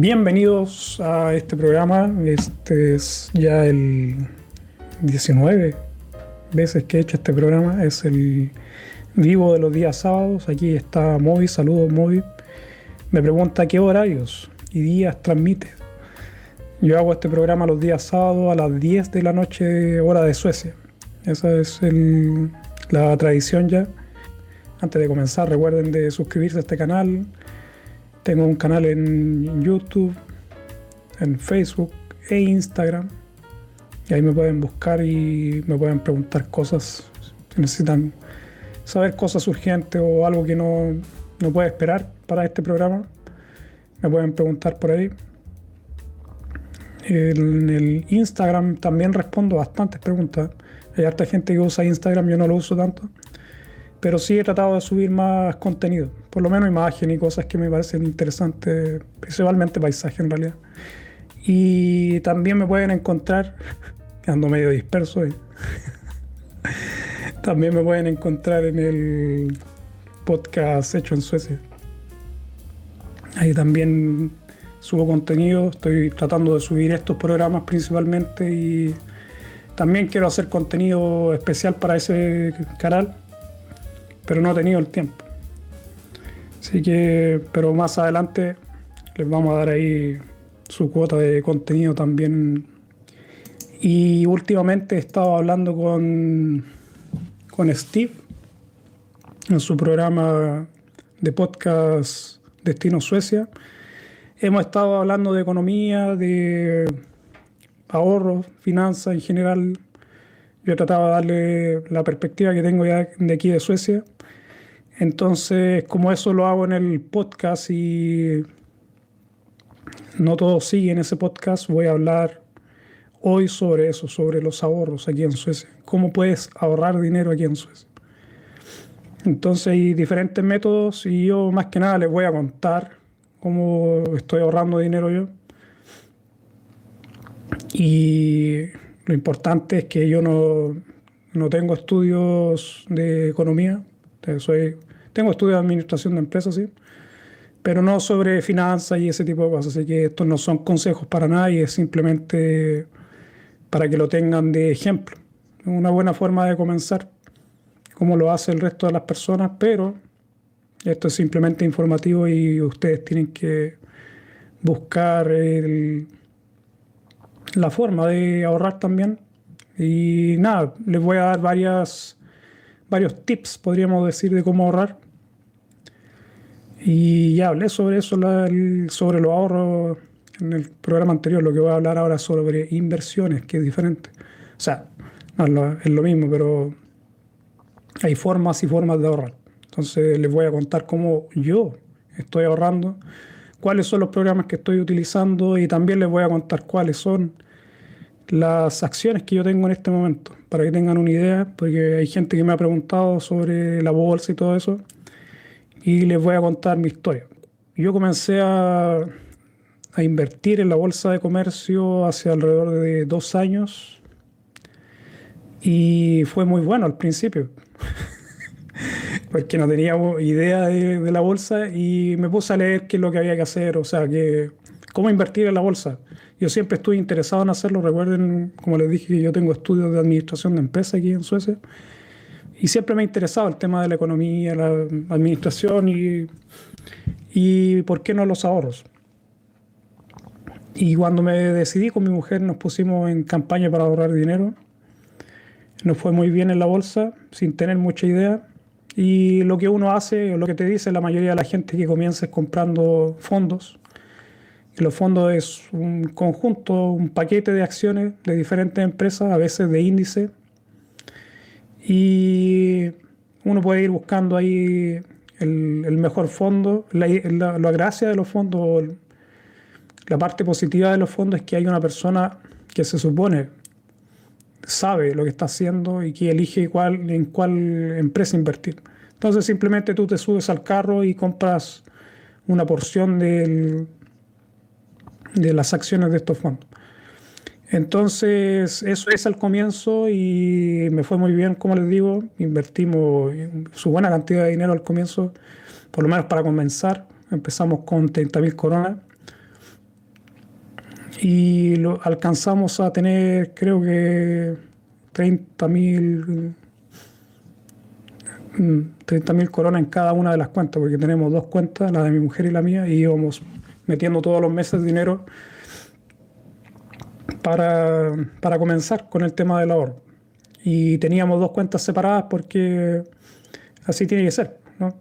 Bienvenidos a este programa. Este es ya el 19 veces que he hecho este programa. Es el vivo de los días sábados. Aquí está Moby. Saludos, Moby. Me pregunta qué horarios y días transmite. Yo hago este programa los días sábados a las 10 de la noche, hora de Suecia. Esa es la tradición ya. Antes de comenzar, recuerden de suscribirse a este canal, tengo un canal en YouTube, en Facebook e Instagram. Y ahí me pueden buscar y me pueden preguntar cosas si necesitan saber cosas urgentes o algo que no, no puede esperar para este programa. Me pueden preguntar por ahí. En el Instagram también respondo bastantes preguntas. Hay harta gente que usa Instagram, yo no lo uso tanto pero sí he tratado de subir más contenido, por lo menos imágenes y cosas que me parecen interesantes, principalmente paisaje en realidad. Y también me pueden encontrar, ando medio disperso, también me pueden encontrar en el podcast hecho en Suecia. Ahí también subo contenido, estoy tratando de subir estos programas principalmente y también quiero hacer contenido especial para ese canal pero no he tenido el tiempo. Así que, pero más adelante les vamos a dar ahí su cuota de contenido también. Y últimamente he estado hablando con, con Steve en su programa de podcast Destino Suecia. Hemos estado hablando de economía, de ahorros, finanzas en general. Yo he tratado de darle la perspectiva que tengo ya de aquí de Suecia entonces, como eso lo hago en el podcast y no todos siguen ese podcast, voy a hablar hoy sobre eso, sobre los ahorros aquí en Suecia. ¿Cómo puedes ahorrar dinero aquí en Suecia? Entonces hay diferentes métodos y yo más que nada les voy a contar cómo estoy ahorrando dinero yo. Y lo importante es que yo no, no tengo estudios de economía, soy tengo estudios de administración de empresas, sí, pero no sobre finanzas y ese tipo de cosas. Así que estos no son consejos para nadie, es simplemente para que lo tengan de ejemplo. Una buena forma de comenzar, como lo hace el resto de las personas, pero esto es simplemente informativo y ustedes tienen que buscar la forma de ahorrar también. Y nada, les voy a dar varias, varios tips, podríamos decir, de cómo ahorrar. Y ya hablé sobre eso, sobre los ahorros en el programa anterior. Lo que voy a hablar ahora sobre inversiones, que es diferente. O sea, no, es lo mismo, pero hay formas y formas de ahorrar. Entonces les voy a contar cómo yo estoy ahorrando, cuáles son los programas que estoy utilizando y también les voy a contar cuáles son las acciones que yo tengo en este momento, para que tengan una idea, porque hay gente que me ha preguntado sobre la bolsa y todo eso y les voy a contar mi historia. Yo comencé a, a invertir en la bolsa de comercio hace alrededor de dos años y fue muy bueno al principio. porque no tenía idea de, de, la bolsa y me puse a leer qué es lo que había que hacer, o sea, que, cómo invertir en la bolsa. Yo siempre estuve interesado en hacerlo, recuerden, como les dije, yo tengo estudios de administración de empresas aquí en Suecia y siempre me ha interesado el tema de la economía, la administración y, y por qué no los ahorros. Y cuando me decidí con mi mujer nos pusimos en campaña para ahorrar dinero. Nos fue muy bien en la bolsa, sin tener mucha idea. Y lo que uno hace, o lo que te dice la mayoría de la gente que comienza es comprando fondos. Y los fondos es un conjunto, un paquete de acciones de diferentes empresas, a veces de índice, y uno puede ir buscando ahí el, mejor fondo. La, la, gracia de los fondos, la parte positiva de los fondos es que hay una persona que se supone sabe lo que está haciendo y que elige en cuál empresa invertir. Entonces simplemente tú te subes al carro y compras una porción de las acciones de estos fondos. Entonces, eso es al comienzo y me fue muy bien, como les digo. Invertimos su buena cantidad de dinero al comienzo, por lo menos para comenzar. Empezamos con 30.000 coronas y lo, alcanzamos a tener creo que 30 mil 30 mil coronas en cada una de las cuentas, porque tenemos dos cuentas, la de mi mujer y la mía, y íbamos metiendo todos los meses dinero para, para comenzar con el tema del ahorro. Y teníamos dos cuentas separadas porque así tiene que ser. ¿no?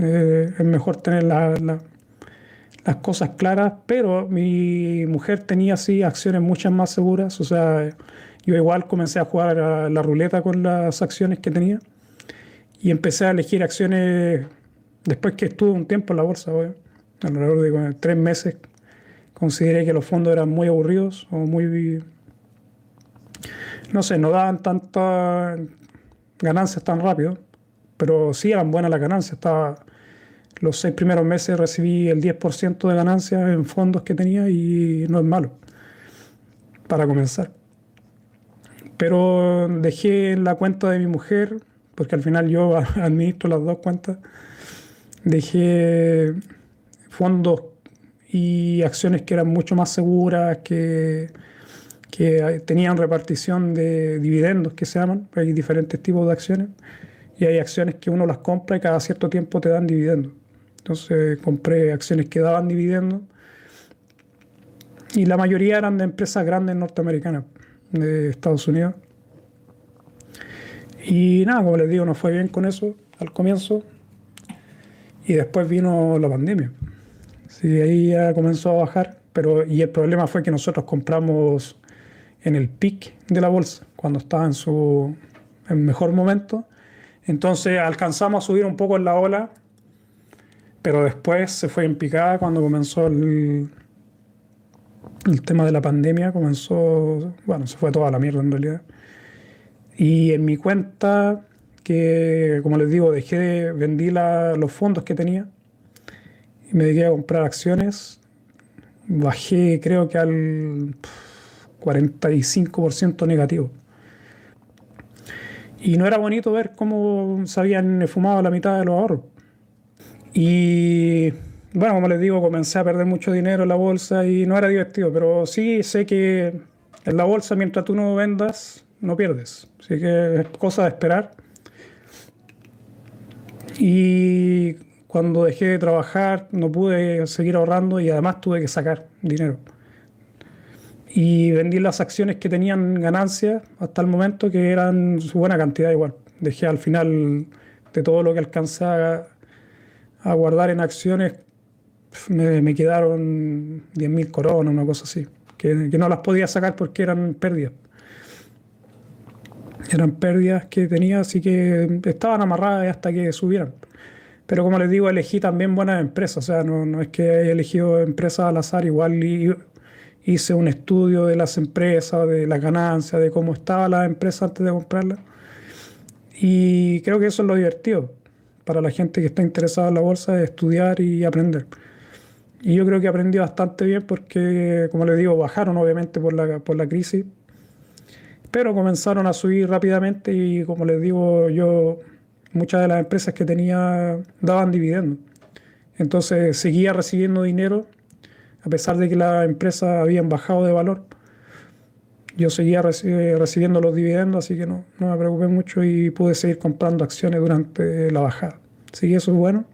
Eh, es mejor tener las cosas claras, pero mi mujer tenía así acciones muchas más seguras. O sea, yo igual comencé a jugar a la ruleta con las acciones que tenía y empecé a elegir acciones después que estuve un tiempo en la bolsa, alrededor de tres meses. Consideré que los fondos eran muy aburridos o muy. No sé, no daban tantas ganancias tan rápido pero sí eran buenas las ganancias. Estaba, los seis primeros meses recibí el 10% de ganancias en fondos que tenía y no es malo para comenzar. Pero dejé la cuenta de mi mujer, porque al final yo administro las dos cuentas, dejé fondos y acciones que eran mucho más seguras, que, que tenían repartición de dividendos que se llaman, hay diferentes tipos de acciones y hay acciones que uno las compra y cada cierto tiempo te dan dividendos. Entonces compré acciones que daban dividendos y la mayoría eran de empresas grandes norteamericanas de Estados Unidos. Y nada, como les digo, nos fue bien con eso al comienzo y después vino la pandemia. Sí, ahí ya comenzó a bajar, pero y el problema fue que nosotros compramos en el pic de la bolsa, cuando estaba en su mejor momento, entonces alcanzamos a subir un poco en la ola, pero después se fue en picada cuando comenzó el, el tema de la pandemia, comenzó, bueno, se fue toda la mierda en realidad. Y en mi cuenta, que como les digo, dejé, vendí los fondos que tenía me dediqué a comprar acciones, bajé creo que al 45% negativo. Y no era bonito ver cómo se habían fumado la mitad de los ahorros. Y bueno, como les digo, comencé a perder mucho dinero en la bolsa y no era divertido, pero sí sé que en la bolsa mientras tú no vendas, no pierdes. Así que es cosa de esperar. Y cuando dejé de trabajar no pude seguir ahorrando y además tuve que sacar dinero y vendí las acciones que tenían ganancias hasta el momento, que eran buena cantidad igual. Dejé al final de todo lo que alcancé a, guardar en acciones, me, me quedaron 10.000 coronas, una cosa así, que, que, no las podía sacar porque eran pérdidas. Eran pérdidas que tenía, así que estaban amarradas hasta que subieran. Pero como les digo, elegí también buenas empresas, o sea, no, no es que haya elegido empresas al azar, igual hice un estudio de las empresas, de las ganancias, de cómo estaba la empresa antes de comprarla. Y creo que eso es lo divertido para la gente que está interesada en la bolsa, de estudiar y aprender. Y yo creo que aprendí bastante bien porque, como les digo, bajaron obviamente por la, por la crisis, pero comenzaron a subir rápidamente y como les digo, yo muchas de las empresas que tenía daban dividendos. Entonces seguía recibiendo dinero a pesar de que las empresas habían bajado de valor. Yo seguía recibiendo los dividendos, así que no, me preocupé mucho y pude seguir comprando acciones durante la bajada. Así que eso es bueno.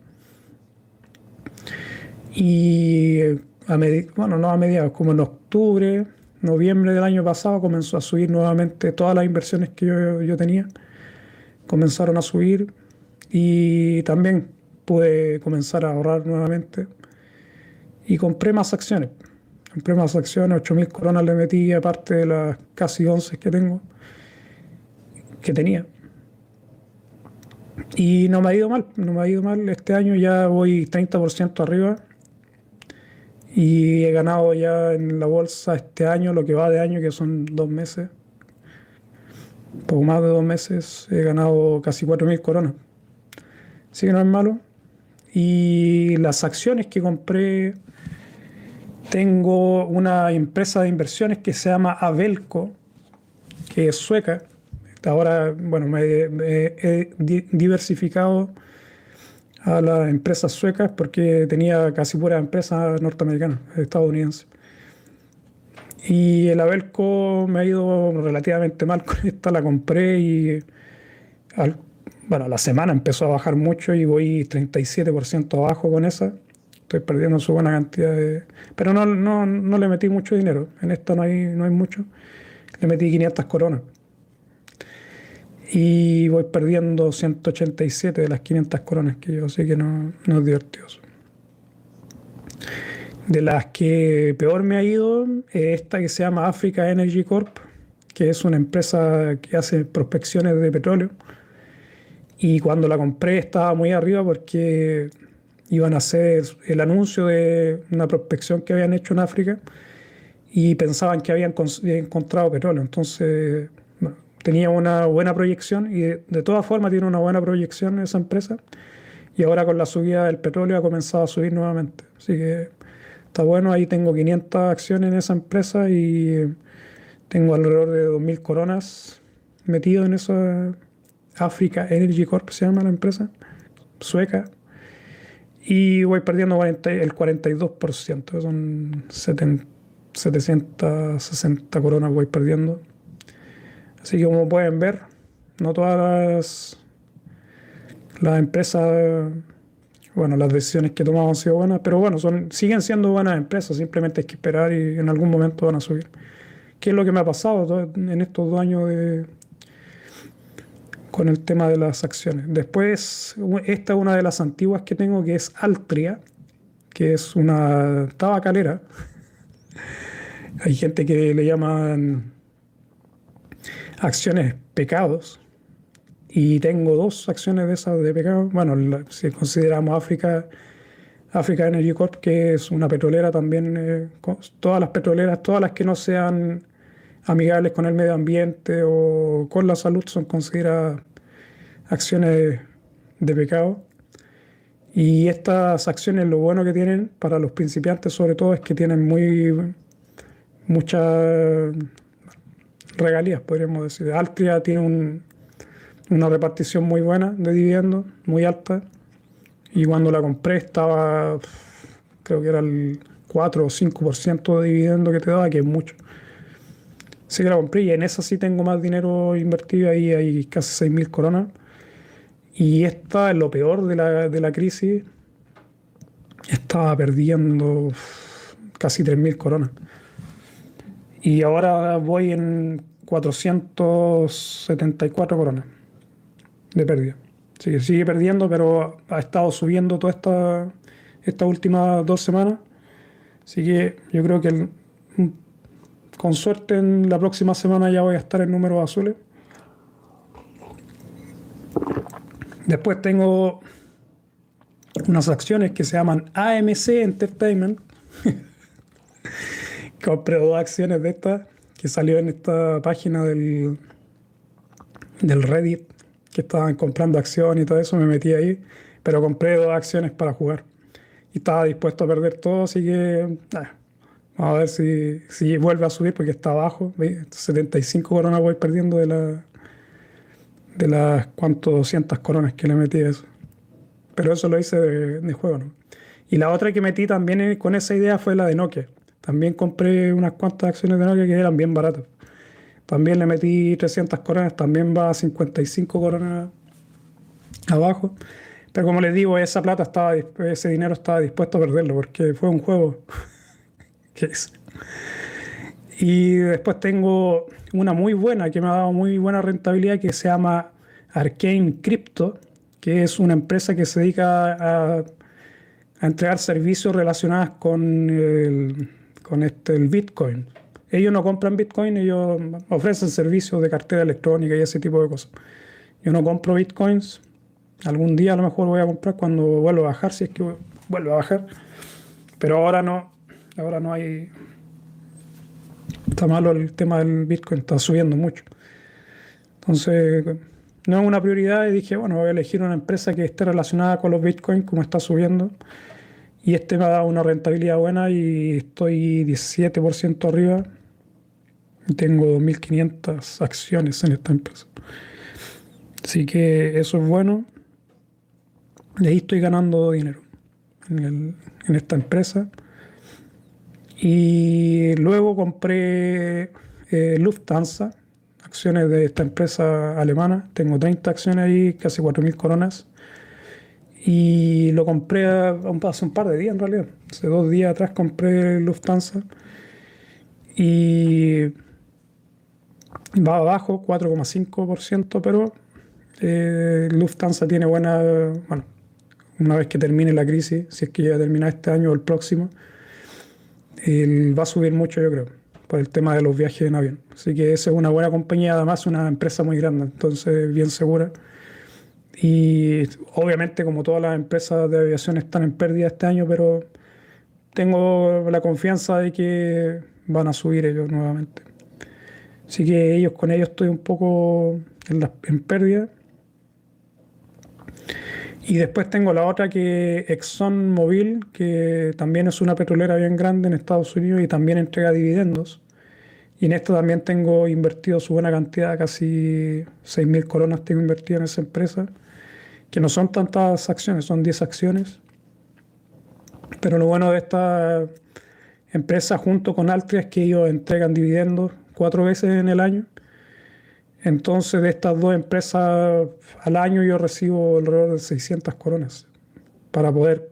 Y a bueno, no a mediados, como en octubre, noviembre del año pasado comenzó a subir nuevamente todas las inversiones que yo tenía. Comenzaron a subir y también pude comenzar a ahorrar nuevamente y compré más acciones. Compré más acciones, 8.000 coronas le metí aparte de las casi 11 que tengo, que tenía. Y no me ha ido mal, no me ha ido mal. Este año ya voy 30% arriba y he ganado ya en la bolsa este año, lo que va de año, que son dos meses, poco más de dos meses, he ganado casi 4.000 coronas. Así que no es malo. Y las acciones que compré tengo una empresa de inversiones que se llama Abelco, que es sueca. Ahora, bueno, me, he diversificado a las empresas suecas porque tenía casi pura empresa norteamericana, estadounidense. Y el Abelco me ha ido relativamente mal con esta, la compré y bueno, la semana empezó a bajar mucho y voy 37% abajo con esa. Estoy perdiendo su buena cantidad de... Pero no, no, no le metí mucho dinero, en esta no hay, no hay mucho. Le metí 500 coronas. Y voy perdiendo 187 de las 500 coronas que yo, así que no, no es divertido. De las que peor me ha ido, esta que se llama Africa Energy Corp, que es una empresa que hace prospecciones de petróleo. Y cuando la compré estaba muy arriba porque iban a hacer el anuncio de una prospección que habían hecho en África y pensaban que habían encontrado petróleo. Entonces tenía una buena proyección y de, de todas formas tiene una buena proyección esa empresa. Y ahora con la subida del petróleo ha comenzado a subir nuevamente. Así que Está bueno, ahí tengo 500 acciones en esa empresa y tengo alrededor de 2.000 coronas metido en esa Africa Energy Corp, se llama la empresa, sueca. Y voy perdiendo el 42%, son 760 coronas voy perdiendo. Así que como pueden ver, no todas las, las empresas bueno, las decisiones que tomamos han sido buenas, pero bueno, son, siguen siendo buenas empresas, simplemente hay que esperar y en algún momento van a subir. ¿Qué es lo que me ha pasado en estos dos años de, con el tema de las acciones? Después, esta es una de las antiguas que tengo, que es Altria, que es una tabacalera. Hay gente que le llaman acciones pecados, y tengo dos acciones de esas de pecado. Bueno, si consideramos África, África Energy Corp, que es una petrolera también, eh, todas las petroleras, todas las que no sean amigables con el medio ambiente o con la salud son consideradas acciones de pecado. Y estas acciones, lo bueno que tienen para los principiantes sobre todo es que tienen muy muchas regalías, podríamos decir. Altria tiene un, una repartición muy buena de dividendos, muy alta. Y cuando la compré estaba, creo que era el 4 o 5% de dividendo que te daba, que es mucho. Así que la compré y en esa sí tengo más dinero invertido, ahí hay casi 6.000 coronas. Y esta es lo peor de la, de la crisis. Estaba perdiendo casi 3.000 coronas. Y ahora voy en 474 coronas de pérdida. Sigue, sigue perdiendo, pero ha estado subiendo todas estas esta últimas dos semanas. Así que yo creo que con suerte en la próxima semana ya voy a estar en números azules. Después tengo unas acciones que se llaman AMC Entertainment. Compré dos acciones de estas que salió en esta página del, del Reddit que estaban comprando acciones y todo eso, me metí ahí, pero compré dos acciones para jugar. Y estaba dispuesto a perder todo, así que vamos a ver si, si vuelve a subir porque está abajo. 75 coronas voy perdiendo de, la, de las cuantos 200 coronas que le metí a eso. Pero eso lo hice de, de juego, ¿no? Y la otra que metí también con esa idea fue la de Nokia. También compré unas cuantas acciones de Nokia que eran bien baratas. También le metí 300 coronas, también va a 55 coronas abajo. Pero como les digo, esa plata estaba, ese dinero estaba dispuesto a perderlo porque fue un juego. Y después tengo una muy buena que me ha dado muy buena rentabilidad que se llama Arcane Crypto, que es una empresa que se dedica a, a entregar servicios relacionados con el, con este, el Bitcoin. Ellos no compran Bitcoin, ellos ofrecen servicios de cartera electrónica y ese tipo de cosas. Yo no compro Bitcoins. Algún día a lo mejor voy a comprar cuando vuelva a bajar, si es que vuelve a bajar. Pero ahora no. Ahora no hay. Está malo el tema del Bitcoin, está subiendo mucho. Entonces, no es una prioridad y dije, bueno, voy a elegir una empresa que esté relacionada con los Bitcoins, como está subiendo. Y este me ha dado una rentabilidad buena y estoy 17% arriba tengo 2.500 acciones en esta empresa. Así que eso es bueno. Y ahí estoy ganando dinero en, esta empresa. Y luego compré eh, Lufthansa, acciones de esta empresa alemana. Tengo 30 acciones ahí, casi 4.000 coronas. Y lo compré hace un par de días en realidad. Hace dos días atrás compré Lufthansa. Y va abajo, 4,5%, pero eh, Lufthansa tiene buena, bueno, una vez que termine la crisis, si es que ya termina este año o el próximo, va a subir mucho yo creo, por el tema de los viajes en avión. Así que esa es una buena compañía, además una empresa muy grande, entonces bien segura. Y obviamente como todas las empresas de aviación están en pérdida este año, pero tengo la confianza de que van a subir ellos nuevamente. Así que ellos con ellos estoy un poco en, en pérdida y después tengo la otra que ExxonMobil, que también es una petrolera bien grande en Estados Unidos y también entrega dividendos. Y en esto también tengo invertido su buena cantidad, casi 6.000 coronas tengo invertido en esa empresa, que no son tantas acciones, son 10 acciones. Pero lo bueno de esta empresa junto con Altria es que ellos entregan dividendos cuatro veces en el año entonces, de estas dos empresas, al año yo recibo alrededor de 600 coronas para poder,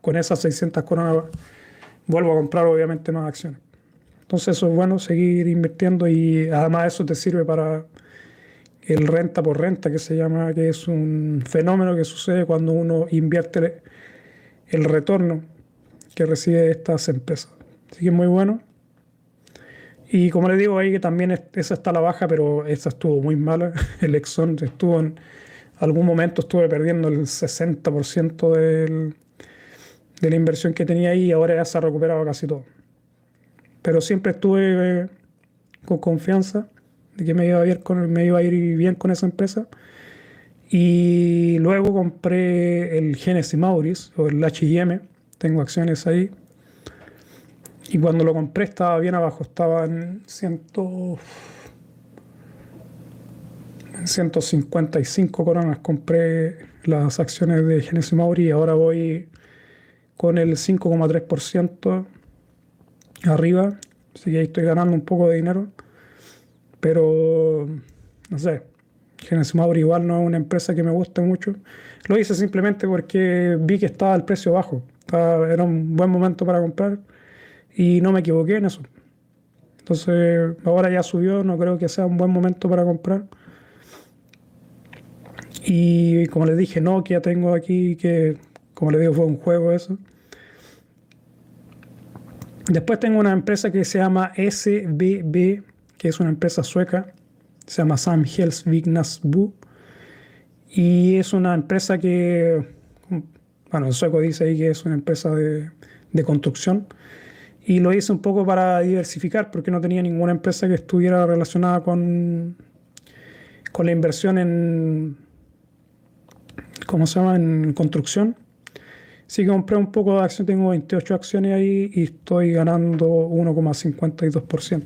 con esas 600 coronas, vuelvo a comprar obviamente más acciones. Entonces, eso es bueno, seguir invirtiendo y además eso te sirve para el renta por renta, que se llama, que es un fenómeno que sucede cuando uno invierte el retorno que recibe estas empresas. Así que es muy bueno. Y como les digo ahí que también esa está la baja, pero esa estuvo muy mala. El Exxon estuvo en algún momento estuve perdiendo el 60% del, de la inversión que tenía ahí y ahora ya se ha recuperado casi todo. Pero siempre estuve eh, con confianza de que me iba, a ir con, me iba a ir bien con esa empresa. Y luego compré el Genesis Maurice o el HM. Tengo acciones ahí y cuando lo compré estaba bien abajo, estaba en, ciento, en 155 coronas. Compré las acciones de Genesis Mauri y ahora voy con el 5,3% arriba. Así que ahí estoy ganando un poco de dinero. Pero, no sé, Genesis Mauri igual no es una empresa que me guste mucho. Lo hice simplemente porque vi que estaba el precio bajo. era un buen momento para comprar y no me equivoqué en eso. Entonces, ahora ya subió, no creo que sea un buen momento para comprar. Y como les dije, Nokia tengo aquí, que como les digo, fue un juego eso. Después tengo una empresa que se llama SBB, que es una empresa sueca. Se llama Sam Bu Y es una empresa que, bueno, el sueco dice ahí que es una empresa de, de construcción y lo hice un poco para diversificar, porque no tenía ninguna empresa que estuviera relacionada con, con la inversión en, ¿cómo se llama?, en construcción. Sí que compré un poco de acción, tengo 28 acciones ahí y estoy ganando 1,52%.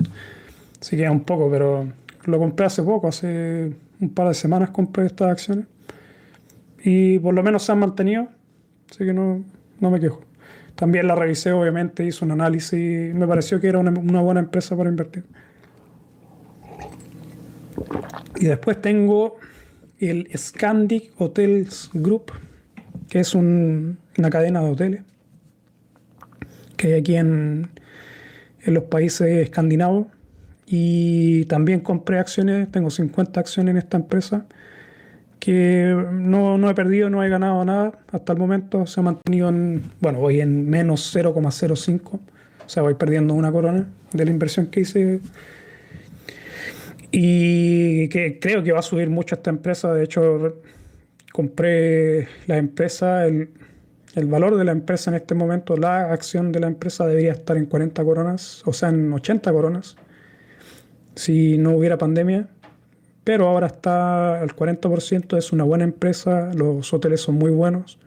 Así que es un poco, pero lo compré hace poco, hace un par de semanas compré estas acciones. Y por lo menos se han mantenido, así que no, no me quejo. También la revisé, obviamente, hice un análisis me pareció que era una, buena empresa para invertir. Y después tengo el Scandic Hotels Group, que es una cadena de hoteles que hay aquí en los países escandinavos. Y también compré acciones, tengo 50 acciones en esta empresa que no, no, he perdido, no he ganado nada hasta el momento. Se ha mantenido en, bueno, voy en menos 0,05. O sea, voy perdiendo una corona de la inversión que hice. Y que creo que va a subir mucho esta empresa. De hecho, compré la empresa, el, el valor de la empresa en este momento, la acción de la empresa debería estar en 40 coronas, o sea, en 80 coronas, si no hubiera pandemia pero ahora está al 40%, es una buena empresa, los hoteles son muy buenos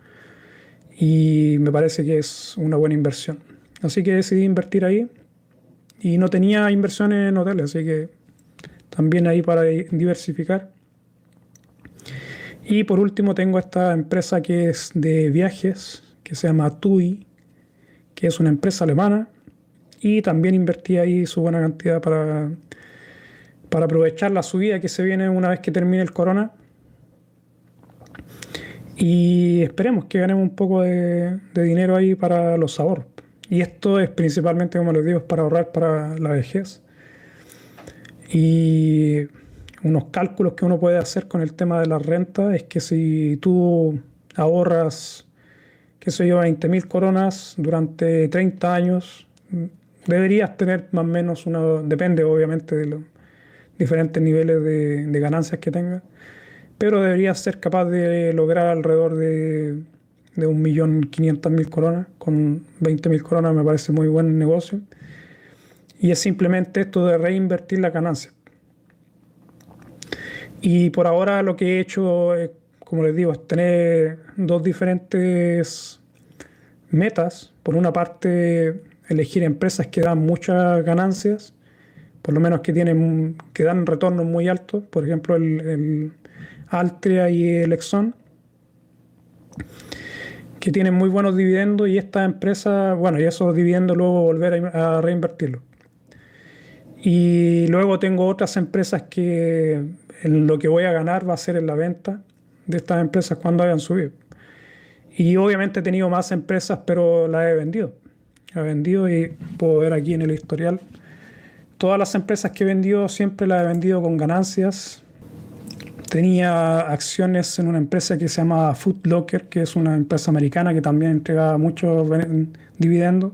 y me parece que es una buena inversión. Así que decidí invertir ahí y no tenía inversiones en hoteles, así que también ahí para diversificar. Y por último tengo esta empresa que es de viajes, que se llama TUI, que es una empresa alemana y también invertí ahí su buena cantidad para, para aprovechar la subida que se viene una vez que termine el corona. Y esperemos que ganemos un poco de, dinero ahí para los sabores. Y esto es principalmente, como les digo, para ahorrar para la vejez. Y unos cálculos que uno puede hacer con el tema de la renta es que si tú ahorras, qué sé yo, 20 mil coronas durante 30 años, deberías tener más o menos una, depende obviamente de los diferentes niveles de, ganancias que tengas, pero deberías ser capaz de lograr alrededor de, de 1.500.000 coronas. Con 20.000 coronas me parece muy buen negocio. Y es simplemente esto de reinvertir la ganancia. Y por ahora lo que he hecho, como les digo, es tener dos diferentes metas. Por una parte, elegir empresas que dan muchas ganancias, por lo menos que, tienen, que dan retornos muy altos, por ejemplo el, Altria y el Exxon, que tienen muy buenos dividendos y esta empresa, bueno, y esos dividendos luego volver a, a reinvertirlos. Y luego tengo otras empresas que lo que voy a ganar va a ser en la venta de estas empresas cuando hayan subido. Y obviamente he tenido más empresas, pero las he vendido. He vendido y puedo ver aquí en el historial. Todas las empresas que he vendido siempre las he vendido con ganancias. Tenía acciones en una empresa que se llama Food Locker, que es una empresa americana que también entrega muchos dividendos.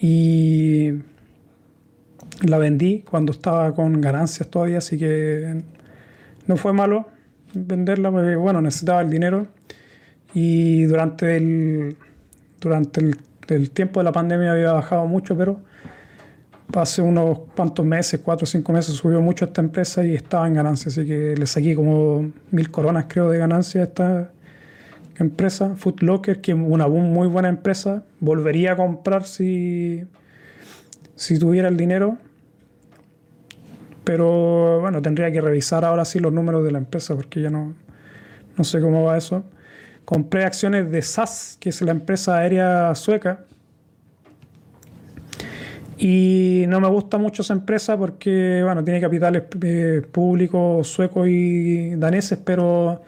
Y la vendí cuando estaba con ganancias todavía, así que no fue malo venderla porque, bueno, necesitaba el dinero. Y durante el, durante el, tiempo de la pandemia había bajado mucho, pero hace unos cuantos meses, cuatro o cinco meses, subió mucho esta empresa y estaba en ganancia. Así que le saqué como mil coronas, creo, de ganancia a esta empresa, Food Locker, que es una muy buena empresa. Volvería a comprar si, si tuviera el dinero pero bueno, tendría que revisar ahora sí los números de la empresa porque ya no, no sé cómo va eso. Compré acciones de SAS, que es la empresa aérea sueca. Y no me gusta mucho esa empresa porque, bueno, tiene capitales eh, públicos suecos y daneses, pero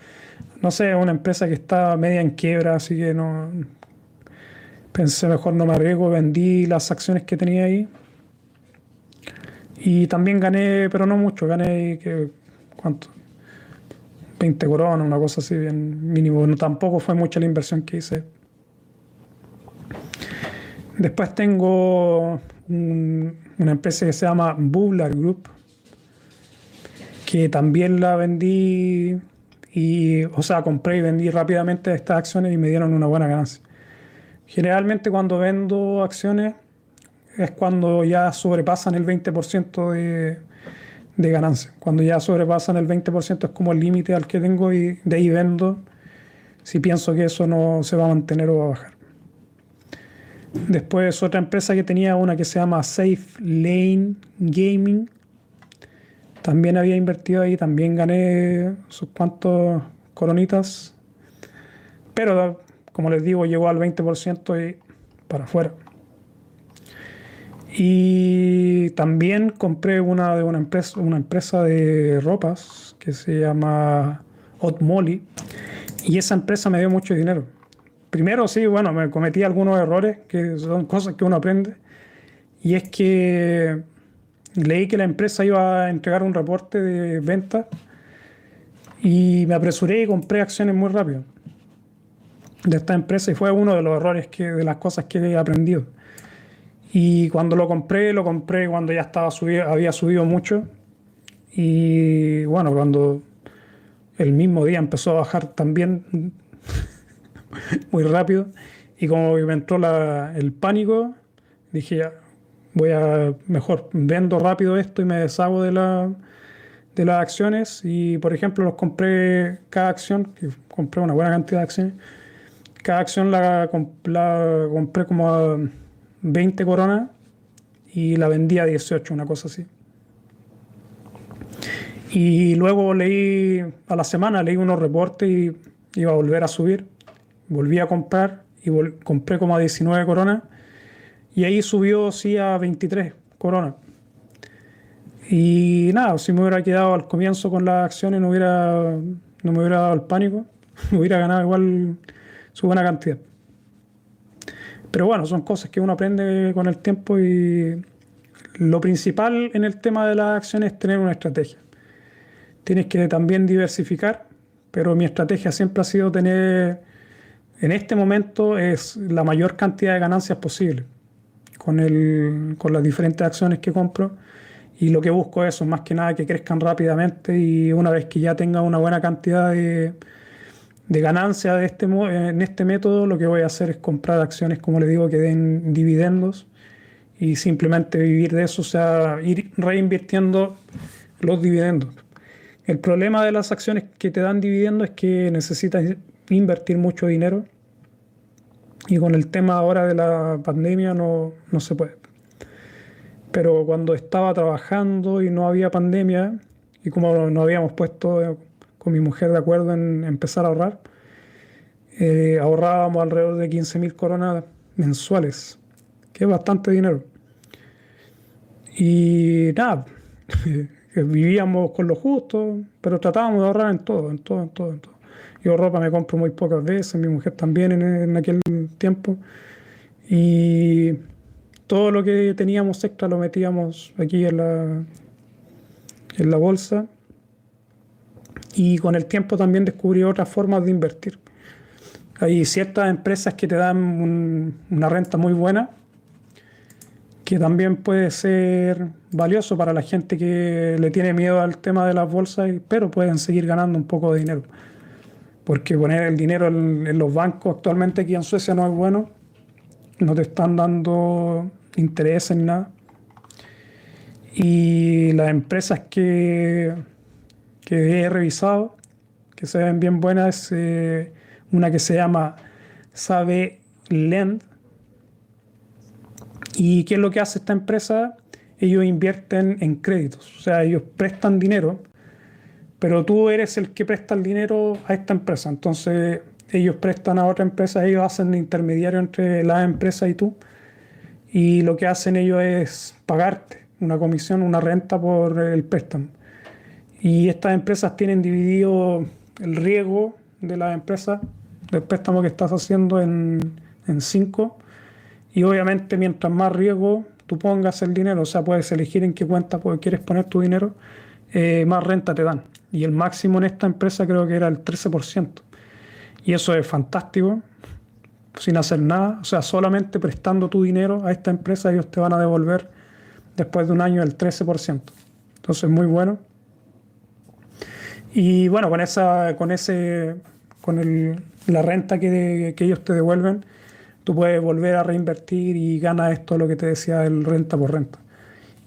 no sé, es una empresa que está media en quiebra, así que no. Pensé mejor no me arriesgo, vendí las acciones que tenía ahí y también gané, pero no mucho, gané, que, ¿cuánto? 20 coronas, una cosa así, bien mínimo. No, tampoco fue mucha la inversión que hice. Después tengo una empresa que se llama Bubbler Group, que también la vendí y, o sea, compré y vendí rápidamente estas acciones y me dieron una buena ganancia. Generalmente cuando vendo acciones es cuando ya sobrepasan el 20% de, de ganancia. Cuando ya sobrepasan el 20% es como el límite al que tengo y de ahí vendo si pienso que eso no se va a mantener o va a bajar. Después otra empresa que tenía una que se llama Safe Lane Gaming. También había invertido ahí, también gané sus cuantos coronitas. Pero como les digo, llegó al 20% y para afuera. Y también compré una de una empresa, una empresa de ropas que se llama Hot Molly. Y esa empresa me dio mucho dinero. Primero, sí, bueno, me cometí algunos errores, que son cosas que uno aprende. Y es que leí que la empresa iba a entregar un reporte de venta y me apresuré y compré acciones muy rápido de esta empresa y fue uno de los errores que, de las cosas que he aprendido. Y cuando lo compré, lo compré cuando ya estaba subido, había subido mucho. Y bueno, cuando el mismo día empezó a bajar también muy rápido. Y como me entró el pánico, dije ya, voy a mejor vendo rápido esto y me deshago de, la, de las acciones. Y por ejemplo, los compré cada acción, que compré una buena cantidad de acciones. Cada acción la, la compré como a 20 coronas y la vendía a 18, una cosa así. Y luego leí, a la semana leí unos reportes y iba a volver a subir. Volví a comprar y compré como a 19 coronas. Y ahí subió, sí, a 23 coronas. Y nada, si me hubiera quedado al comienzo con las acciones, no, hubiera, no me hubiera dado el pánico, me hubiera ganado igual su buena cantidad. Pero bueno, son cosas que uno aprende con el tiempo y lo principal en el tema de las acciones es tener una estrategia. Tienes que también diversificar, pero mi estrategia siempre ha sido tener, en este momento, es la mayor cantidad de ganancias posible con, el, con las diferentes acciones que compro. Y lo que busco es más que nada que crezcan rápidamente y una vez que ya tenga una buena cantidad de, de ganancia de este, en este método, lo que voy a hacer es comprar acciones, como le digo, que den dividendos y simplemente vivir de eso, o sea, ir reinvirtiendo los dividendos. El problema de las acciones que te dan dividendos es que necesitas invertir mucho dinero y con el tema ahora de la pandemia no, no se puede. Pero cuando estaba trabajando y no había pandemia, y como nos habíamos puesto con mi mujer de acuerdo en empezar a ahorrar, eh, ahorrábamos alrededor de 15 mil coronas mensuales, que es bastante dinero. Y nada, vivíamos con lo justo, pero tratábamos de ahorrar en todo, en todo, en todo. Yo ropa me compro muy pocas veces, mi mujer también en, en aquel tiempo. Y todo lo que teníamos extra lo metíamos aquí en la, en la bolsa y con el tiempo también descubrí otras formas de invertir. Hay ciertas empresas que te dan una renta muy buena, que también puede ser valioso para la gente que le tiene miedo al tema de las bolsas, pero pueden seguir ganando un poco de dinero. Porque poner el dinero en, los bancos actualmente aquí en Suecia no es bueno, no te están dando interés en nada. Y las empresas que que he revisado, que se ven bien buenas, eh, una que se llama Sabe Lend. ¿Y qué es lo que hace esta empresa? Ellos invierten en créditos, o sea, ellos prestan dinero, pero tú eres el que presta el dinero a esta empresa. Entonces, ellos prestan a otra empresa, ellos hacen de intermediario entre la empresa y tú, y lo que hacen ellos es pagarte una comisión, una renta por el préstamo. Y estas empresas tienen dividido el riesgo de las empresas, del préstamo que estás haciendo en, en cinco. Y obviamente mientras más riesgo tú pongas el dinero, o sea, puedes elegir en qué cuenta quieres poner tu dinero, eh, más renta te dan. Y el máximo en esta empresa creo que era el 13%. Y eso es fantástico, sin hacer nada, o sea, solamente prestando tu dinero a esta empresa, ellos te van a devolver después de un año el 13%. Entonces, muy bueno. Y bueno, con esa, con ese, con el, la renta que, que, ellos te devuelven, tú puedes volver a reinvertir y ganas esto lo que te decía el renta por renta.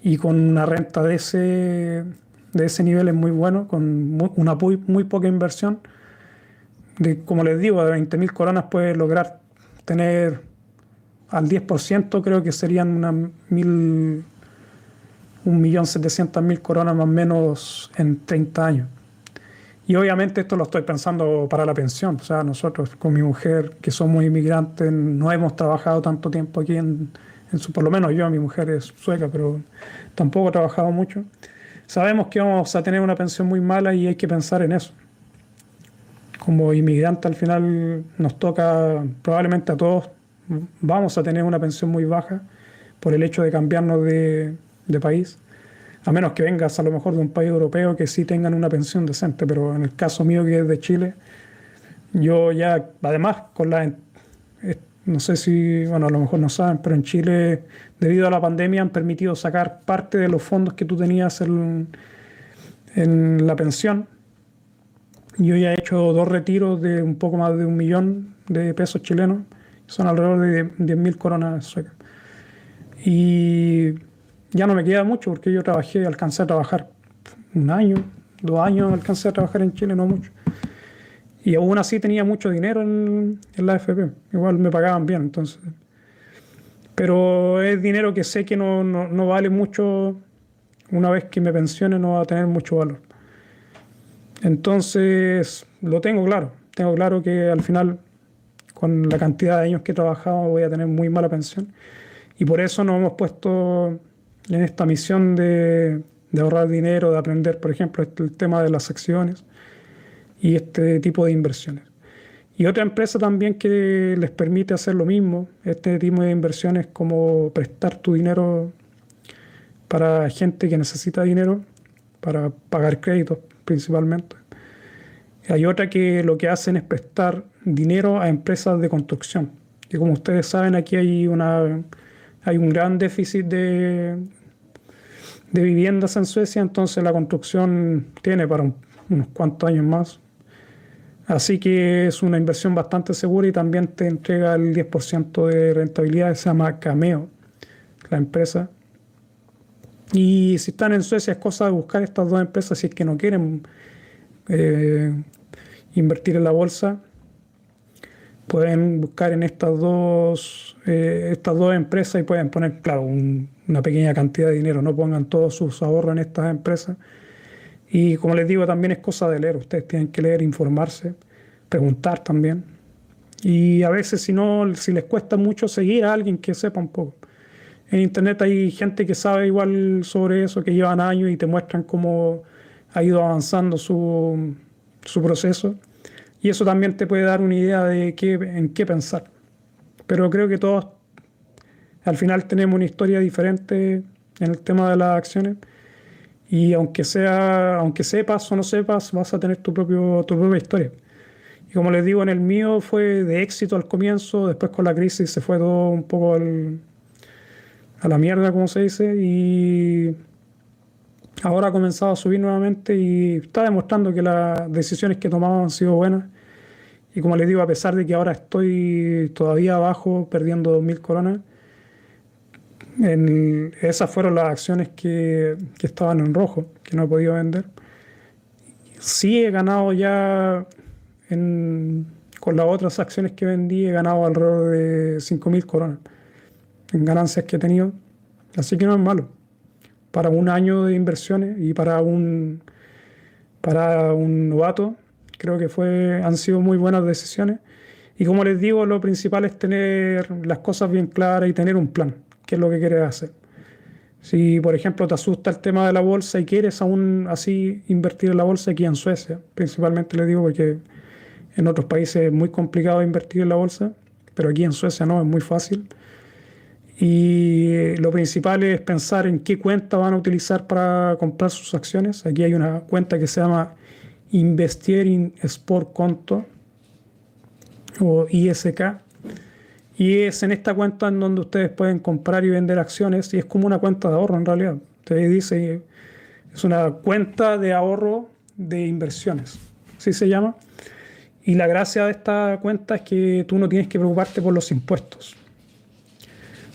Y con una renta de ese, de ese nivel es muy bueno, con una muy, muy poca inversión. De, como les digo, de 20.000 coronas puedes lograr tener al 10%, creo que serían unas mil, 1.700.000 coronas más o menos en 30 años. Y obviamente esto lo estoy pensando para la pensión. O sea, nosotros con mi mujer, que somos inmigrantes, no hemos trabajado tanto tiempo aquí en, en por lo menos yo, mi mujer es sueca, pero tampoco he trabajado mucho. Sabemos que vamos a tener una pensión muy mala y hay que pensar en eso. Como inmigrante al final nos toca, probablemente a todos, vamos a tener una pensión muy baja por el hecho de cambiarnos de, de país a menos que vengas a lo mejor de un país europeo que sí tengan una pensión decente, pero en el caso mío que es de Chile, yo ya, además, con la, no sé si, bueno, a lo mejor no saben, pero en Chile, debido a la pandemia, han permitido sacar parte de los fondos que tú tenías en, la pensión. Yo ya he hecho dos retiros de un poco más de un millón de pesos chilenos, son alrededor de 10.000 coronas suecas. Y ya no me queda mucho porque yo trabajé, alcancé a trabajar un año, dos años alcancé a trabajar en Chile, no mucho. Y aún así tenía mucho dinero en, la AFP, igual me pagaban bien, entonces. Pero es dinero que sé que no, no vale mucho, una vez que me pensione no va a tener mucho valor. Entonces, lo tengo claro, tengo claro que al final, con la cantidad de años que he trabajado, voy a tener muy mala pensión Y por eso nos hemos puesto en esta misión de, de ahorrar dinero, de aprender, por ejemplo, el tema de las acciones y este tipo de inversiones. Y otra empresa también que les permite hacer lo mismo, este tipo de inversiones como prestar tu dinero para gente que necesita dinero, para pagar créditos principalmente. Hay otra que lo que hacen es prestar dinero a empresas de construcción. Y como ustedes saben, aquí hay, una, hay un gran déficit de, de viviendas en Suecia, entonces la construcción tiene para unos cuantos años más. Así que es una inversión bastante segura y también te entrega el 10% de rentabilidad, se llama Cameo, la empresa. Y si están en Suecia es cosa de buscar estas dos empresas si es que no quieren eh, invertir en la bolsa. Pueden buscar en estas dos, eh, estas dos empresas y pueden poner, claro, una pequeña cantidad de dinero. No pongan todos sus ahorros en estas empresas y como les digo, también es cosa de leer. Ustedes tienen que leer, informarse, preguntar también. Y a veces, si no, si les cuesta mucho seguir a alguien que sepa un poco. En internet hay gente que sabe igual sobre eso, que llevan años y te muestran cómo ha ido avanzando su, su proceso. Y eso también te puede dar una idea de qué, en qué pensar. Pero creo que todos al final tenemos una historia diferente en el tema de las acciones y aunque sea, aunque sepas o no sepas, vas a tener tu, propio, tu propia historia. Y como les digo, en el mío fue de éxito al comienzo, después con la crisis se fue todo un poco a la mierda, como se dice, y ahora ha comenzado a subir nuevamente y está demostrando que las decisiones que tomamos han sido buenas. Y como les digo, a pesar de que ahora estoy todavía abajo, perdiendo 2.000 coronas, esas fueron las acciones que, que, estaban en rojo, que no he podido vender. Sí he ganado ya con las otras acciones que vendí, he ganado alrededor de 5.000 coronas en ganancias que he tenido. Así que no es malo. Para un año de inversiones y para un, para un novato, creo que fue, han sido muy buenas decisiones. Y como les digo, lo principal es tener las cosas bien claras y tener un plan qué es lo que quieres hacer. Si, por ejemplo, te asusta el tema de la bolsa y quieres aún así invertir en la bolsa aquí en Suecia, principalmente le digo porque en otros países es muy complicado invertir en la bolsa, pero aquí en Suecia no, es muy fácil. Y lo principal es pensar en qué cuenta van a utilizar para comprar sus acciones. Aquí hay una cuenta que se llama Investir Sport Conto o ISK y es en esta cuenta en donde ustedes pueden comprar y vender acciones y es como una cuenta de ahorro en realidad. Ustedes dice, es una cuenta de ahorro de inversiones, así se llama. Y la gracia de esta cuenta es que tú no tienes que preocuparte por los impuestos.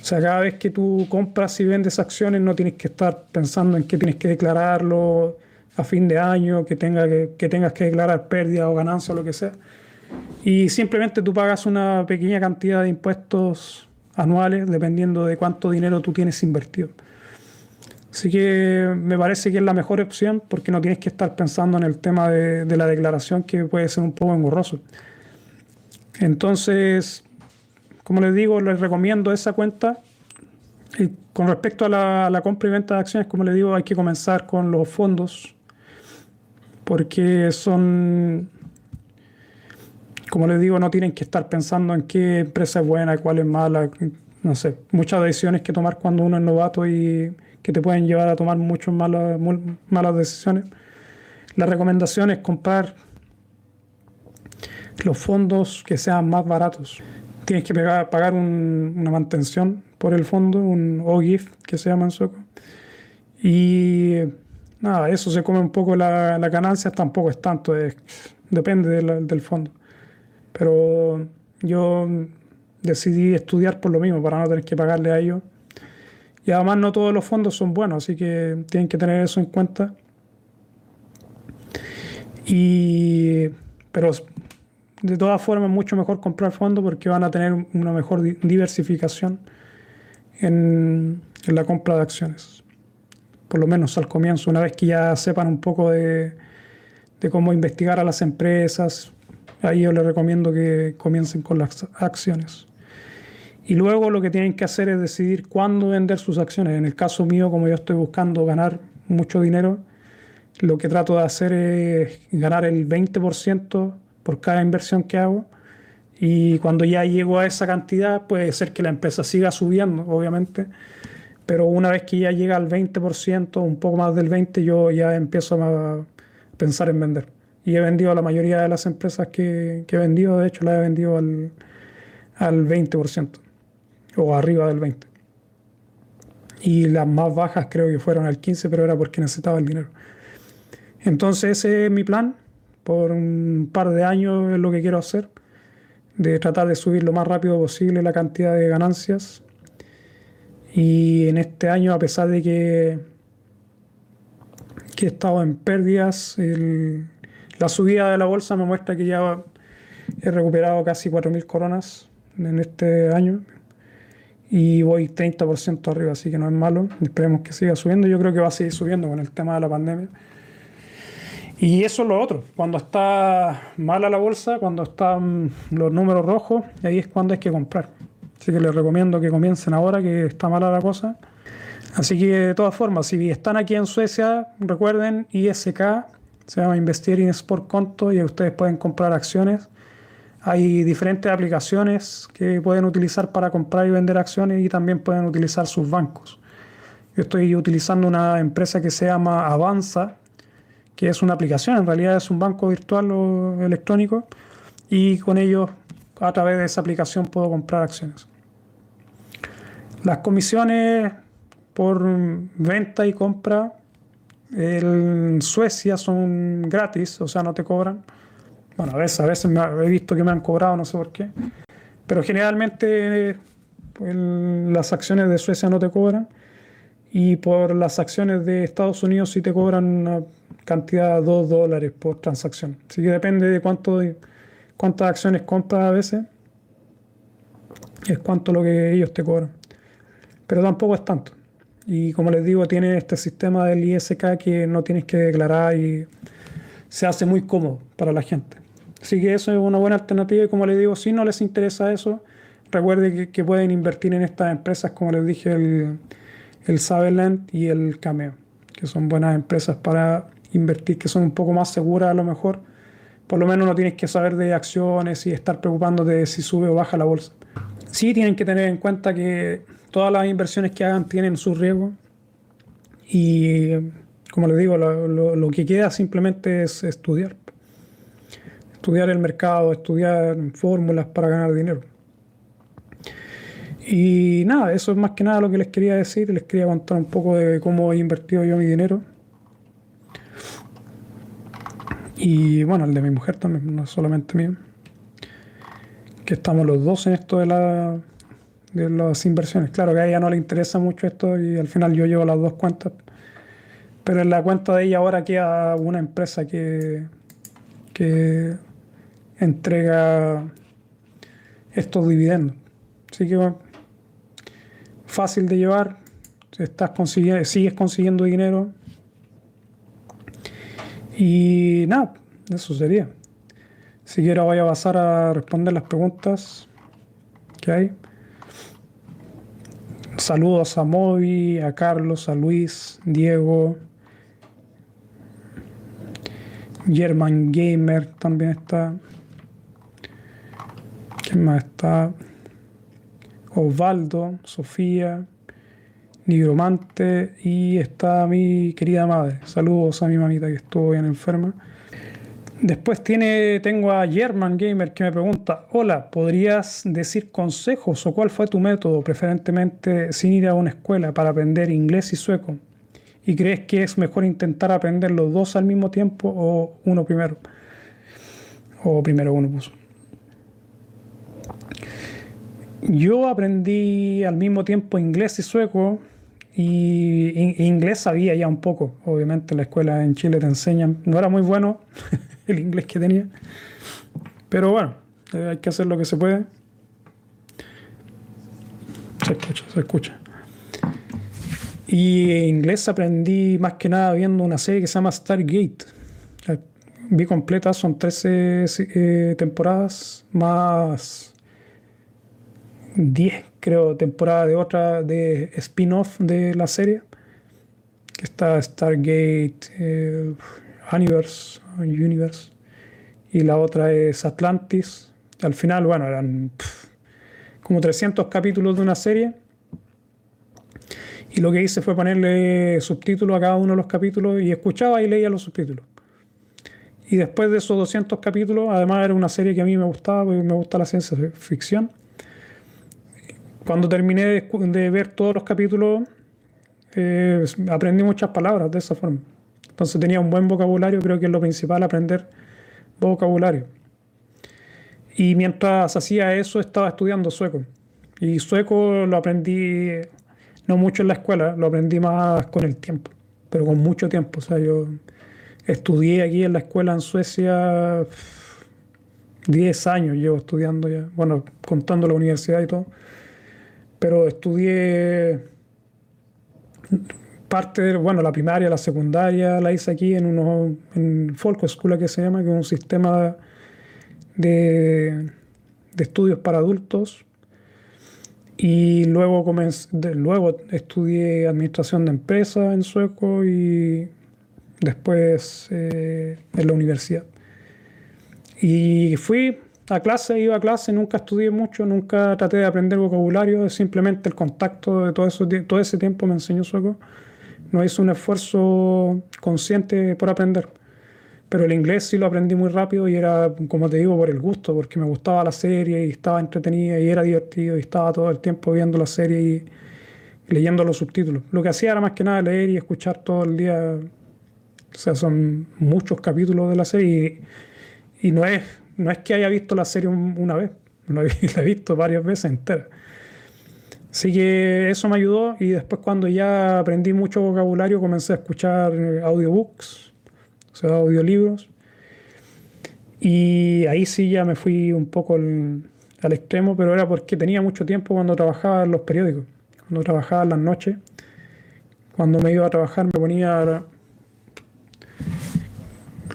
O sea, cada vez que tú compras y vendes acciones no tienes que estar pensando en que tienes que declararlo a fin de año, que, tenga que, que tengas que declarar pérdida o ganancia o lo que sea y simplemente tú pagas una pequeña cantidad de impuestos anuales dependiendo de cuánto dinero tú tienes invertido. Así que me parece que es la mejor opción porque no tienes que estar pensando en el tema de, la declaración que puede ser un poco engorroso. Entonces, como les digo, les recomiendo esa cuenta. Y con respecto a la, a la compra y venta de acciones, como les digo, hay que comenzar con los fondos porque son como les digo, no tienen que estar pensando en qué empresa es buena, cuál es mala, no sé, muchas decisiones que tomar cuando uno es novato y que te pueden llevar a tomar muchas malas, malas decisiones. La recomendación es comprar los fondos que sean más baratos. Tienes que pagar una mantención por el fondo, un OGIF que se llama en sueco. Y nada, eso se come un poco la, la ganancia, tampoco es tanto, depende del fondo. Pero yo decidí estudiar por lo mismo, para no tener que pagarle a ellos. Y además no todos los fondos son buenos, así que tienen que tener eso en cuenta. Y, pero de todas formas mucho mejor comprar fondos porque van a tener una mejor diversificación en, en, la compra de acciones. Por lo menos al comienzo, una vez que ya sepan un poco de, de cómo investigar a las empresas, Ahí yo les recomiendo que comiencen con las acciones. Y luego lo que tienen que hacer es decidir cuándo vender sus acciones. En el caso mío, como yo estoy buscando ganar mucho dinero, lo que trato de hacer es ganar el 20% por cada inversión que hago. Y cuando ya llego a esa cantidad, puede ser que la empresa siga subiendo, obviamente. Pero una vez que ya llega al 20%, un poco más del 20%, yo ya empiezo a pensar en vender. Y he vendido a la mayoría de las empresas que, que he vendido, de hecho, las he vendido al, al 20% o arriba del 20%. Y las más bajas creo que fueron al 15%, pero era porque necesitaba el dinero. Entonces ese es mi plan. Por un par de años es lo que quiero hacer. De tratar de subir lo más rápido posible la cantidad de ganancias. Y en este año, a pesar de que, que he estado en pérdidas, la subida de la bolsa me muestra que ya he recuperado casi 4.000 coronas en este año y voy 30% arriba, así que no es malo. Esperemos que siga subiendo. Yo creo que va a seguir subiendo con el tema de la pandemia. Y eso es lo otro. Cuando está mala la bolsa, cuando están los números rojos, ahí es cuando hay que comprar. Así que les recomiendo que comiencen ahora que está mala la cosa. Así que de todas formas, si están aquí en Suecia, recuerden ISK, se llama Investir Sport Conto y ustedes pueden comprar acciones hay diferentes aplicaciones que pueden utilizar para comprar y vender acciones y también pueden utilizar sus bancos. Yo estoy utilizando una empresa que se llama Avanza, que es una aplicación, en realidad es un banco virtual o electrónico, y con ellos a través de esa aplicación puedo comprar acciones. Las comisiones por venta y compra en Suecia son gratis, o sea, no te cobran. Bueno, a veces, a veces me, he visto que me han cobrado, no sé por qué. Pero generalmente las acciones de Suecia no te cobran. Y por las acciones de Estados Unidos sí te cobran una cantidad de 2 dólares por transacción. Así que depende de cuánto cuántas acciones compras a veces. Es cuánto lo que ellos te cobran. Pero tampoco es tanto. Y como les digo, tiene este sistema del ISK que no tienes que declarar y se hace muy cómodo para la gente. Así que eso es una buena alternativa y como les digo, si no les interesa eso, recuerden que, pueden invertir en estas empresas, como les dije, el, el y el Cameo, que son buenas empresas para invertir, que son un poco más seguras a lo mejor. Por lo menos no tienes que saber de acciones y estar preocupándote de si sube o baja la bolsa. Sí tienen que tener en cuenta que todas las inversiones que hagan tienen su riesgo y como les digo, lo, lo que queda simplemente es estudiar estudiar el mercado, estudiar fórmulas para ganar dinero. Y nada, eso es más que nada lo que les quería decir. Les quería contar un poco de cómo he invertido yo mi dinero. Y bueno, el de mi mujer también, no solamente mío. Que estamos los dos en esto de, la, de las inversiones. Claro que a ella no le interesa mucho esto y al final yo llevo las dos cuentas. Pero en la cuenta de ella ahora queda una empresa que, que entrega estos dividendos. Así que fácil de llevar, estás consiguiendo, sigues consiguiendo dinero. Y nada, eso sería. Si quiero voy a pasar a responder las preguntas que hay. Saludos a Moby, a Carlos, a Luis, Diego, German Gamer también está. ¿Quién más está? Osvaldo, Sofía, Nigromante y está mi querida madre. Saludos a mi mamita que estuvo bien enferma. Después tiene, tengo a German Gamer que me pregunta, hola, ¿podrías decir consejos o cuál fue tu método, preferentemente sin ir a una escuela, para aprender inglés y sueco? ¿Y crees que es mejor intentar aprender los dos al mismo tiempo o uno primero? O primero uno puso. Yo aprendí al mismo tiempo inglés y sueco y inglés sabía ya un poco. Obviamente en la escuela en Chile te enseñan. No era muy bueno el inglés que tenía. Pero bueno, eh, hay que hacer lo que se puede. Se escucha, se escucha. Y inglés aprendí más que nada viendo una serie que se llama Stargate. vi completa, son 13 eh, temporadas más 10, creo, temporadas de otra de spin-off de la serie. Que está Stargate, eh, Universe, Universe. Y la otra es Atlantis. Al final, bueno, eran como 300 capítulos de una serie. Y lo que hice fue ponerle subtítulos a cada uno de los capítulos y escuchaba y leía los subtítulos. Y después de esos 200 capítulos, además era una serie que a mí me gustaba, porque me gusta la ciencia ficción. Cuando terminé de, ver todos los capítulos, eh, aprendí muchas palabras de esa forma. Entonces tenía un buen vocabulario, creo que es lo principal, aprender vocabulario. Y mientras hacía eso, estaba estudiando sueco. Y sueco lo aprendí no mucho en la escuela, lo aprendí más con el tiempo, pero con mucho tiempo. O sea, yo Estudié aquí en la escuela en Suecia 10 años, llevo estudiando ya, bueno, contando la universidad y todo, pero estudié parte de, bueno, la primaria, la secundaria, la hice aquí en uno, en Escuela que se llama, que es un sistema de, de estudios para adultos. Y luego, comencé, luego estudié administración de empresas en sueco y después eh, en la universidad. Y fui a clase, iba a clase, nunca estudié mucho, nunca traté de aprender vocabulario, simplemente el contacto de todo, eso, todo ese tiempo me enseñó sueco. No hice un esfuerzo consciente por aprender. Pero el inglés sí lo aprendí muy rápido y era, como te digo, por el gusto, porque me gustaba la serie y estaba entretenida y era divertido y estaba todo el tiempo viendo la serie y leyendo los subtítulos. Lo que hacía era más que nada leer y escuchar todo el día o sea, son muchos capítulos de la serie y, no, es, no es que haya visto la serie una vez, la he visto varias veces entera. Así que eso me ayudó y después cuando ya aprendí mucho vocabulario comencé a escuchar eh, audiobooks, o sea, audiolibros. Y ahí sí ya me fui un poco al, extremo, pero era porque tenía mucho tiempo cuando trabajaba en los periódicos, cuando trabajaba en las noches. Cuando me iba a trabajar me ponía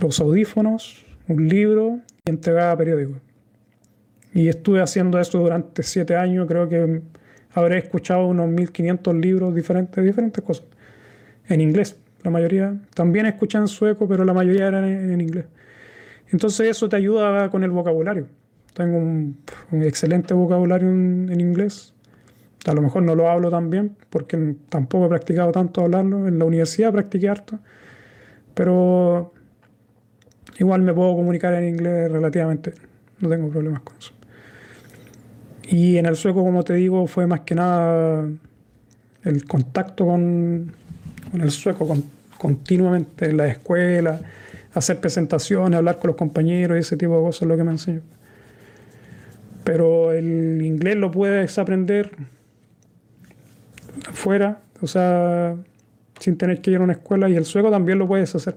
los audífonos, un libro y entregaba periódicos. Y estuve haciendo eso durante siete años, creo que habré escuchado unos 1500 libros diferentes, diferentes cosas, en inglés, la mayoría. También escuché en sueco, pero la mayoría eran en, inglés. Entonces eso te ayuda con el vocabulario. Tengo un, excelente vocabulario en, en, inglés. A lo mejor no lo hablo tan bien porque tampoco he practicado tanto hablarlo. En la universidad practiqué harto. Pero igual me puedo comunicar en inglés relativamente, no tengo problemas con eso. Y en el sueco, como te digo, fue más que nada el contacto con, el sueco continuamente en la escuela, hacer presentaciones, hablar con los compañeros y ese tipo de cosas es lo que me enseñó. Pero el inglés lo puedes aprender fuera, o sea, sin tener que ir a una escuela, y el sueco también lo puedes hacer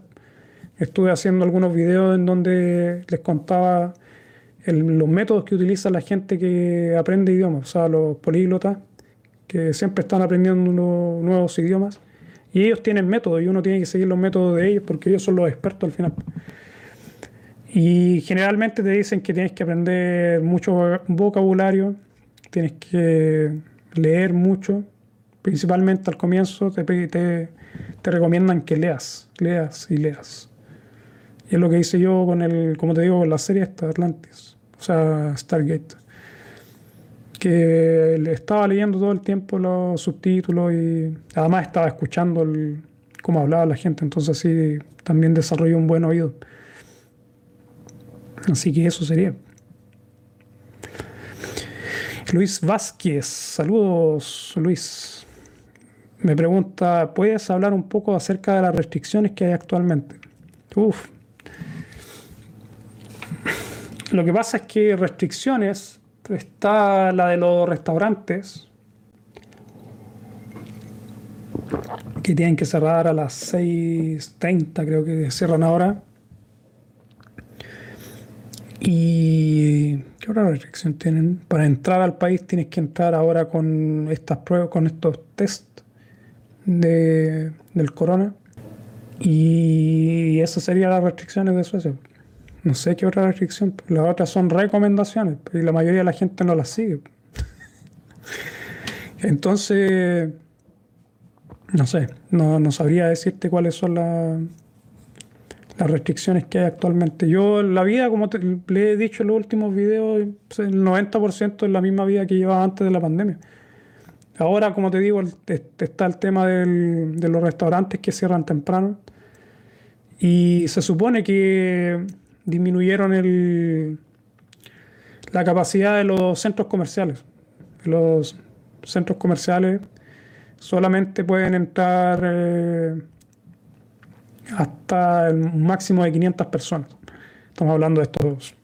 estuve haciendo algunos videos en donde les contaba los métodos que utiliza la gente que aprende idiomas, o sea, los políglotas, que siempre están aprendiendo nuevos idiomas. Y ellos tienen métodos y uno tiene que seguir los métodos de ellos porque ellos son los expertos al final. Y generalmente te dicen que tienes que aprender mucho vocabulario, tienes que leer mucho, principalmente al comienzo te, te, te recomiendan que leas, leas y leas. Y es lo que hice yo con el, como te digo, con la serie esta, Atlantis, sea, Stargate. Que estaba leyendo todo el tiempo los subtítulos y además estaba escuchando el, cómo hablaba la gente, entonces así también desarrollé un buen oído. Así que eso sería. Luis Vázquez, saludos Luis. Me pregunta, ¿puedes hablar un poco acerca de las restricciones que hay actualmente? Uf, lo que pasa es que restricciones está la de los restaurantes que tienen que cerrar a las 6.30, creo que cierran ahora. ¿Y qué otra restricción tienen? Para entrar al país tienes que entrar ahora con estas pruebas, con estos test de, del corona. Y esas serían las restricciones de Suecia. No sé qué otra restricción. Las otras son recomendaciones y la mayoría de la gente no las sigue. Entonces, no sé, no, no sabría decirte cuáles son las las restricciones que hay actualmente. Yo la vida, como te, le he dicho en los últimos videos, el 90% es la misma vida que llevaba antes de la pandemia. Ahora, como te digo, está el tema de los restaurantes que cierran temprano. Y se supone que disminuyeron el, la capacidad de los centros comerciales. Los centros comerciales solamente pueden entrar eh, hasta el máximo de 500 personas. Estamos hablando de estos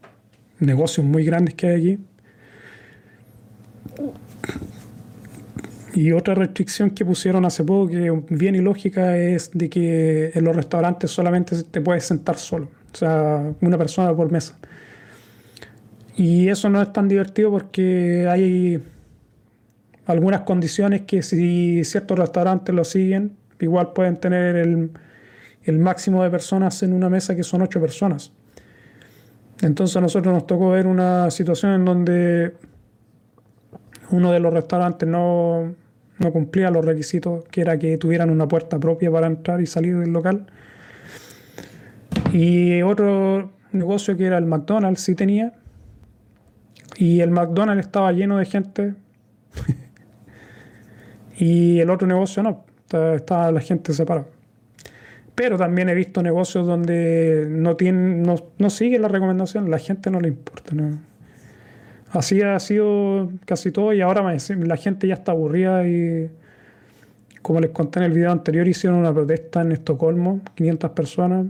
negocios muy grandes que hay aquí. Y otra restricción que pusieron hace poco, que bien ilógica, es de que en los restaurantes solamente te puedes sentar solo, o sea, una persona por mesa. Y eso no es tan divertido porque hay algunas condiciones que si ciertos restaurantes lo siguen, igual pueden tener el, máximo de personas en una mesa que son ocho personas. Entonces a nosotros nos tocó ver una situación en donde uno de los restaurantes no, no cumplía los requisitos, que era que tuvieran una puerta propia para entrar y salir del local. Y otro negocio que era el McDonald's sí tenía. Y el McDonald's estaba lleno de gente. y el otro negocio no. Estaba la gente separada. Pero también he visto negocios donde no, tienen, no, no siguen la recomendación, la gente no le importa. Así ha sido casi todo y ahora la gente ya está aburrida y como les conté en el video anterior hicieron una protesta en Estocolmo, 500 personas,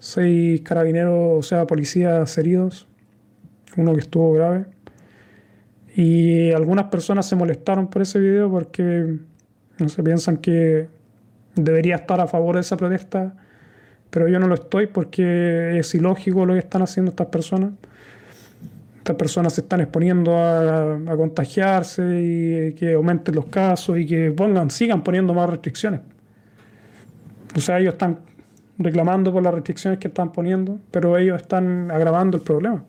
6 carabineros, o sea, policías heridos, uno que estuvo grave. Y algunas personas se molestaron por ese video porque no se piensan que debería estar a favor de esa protesta, pero yo no lo estoy porque es ilógico lo que están haciendo estas personas. Estas personas se están exponiendo a, contagiarse y que aumenten los casos y que pongan, sigan poniendo más restricciones. O sea, ellos están reclamando por las restricciones que están poniendo, pero ellos están agravando el problema.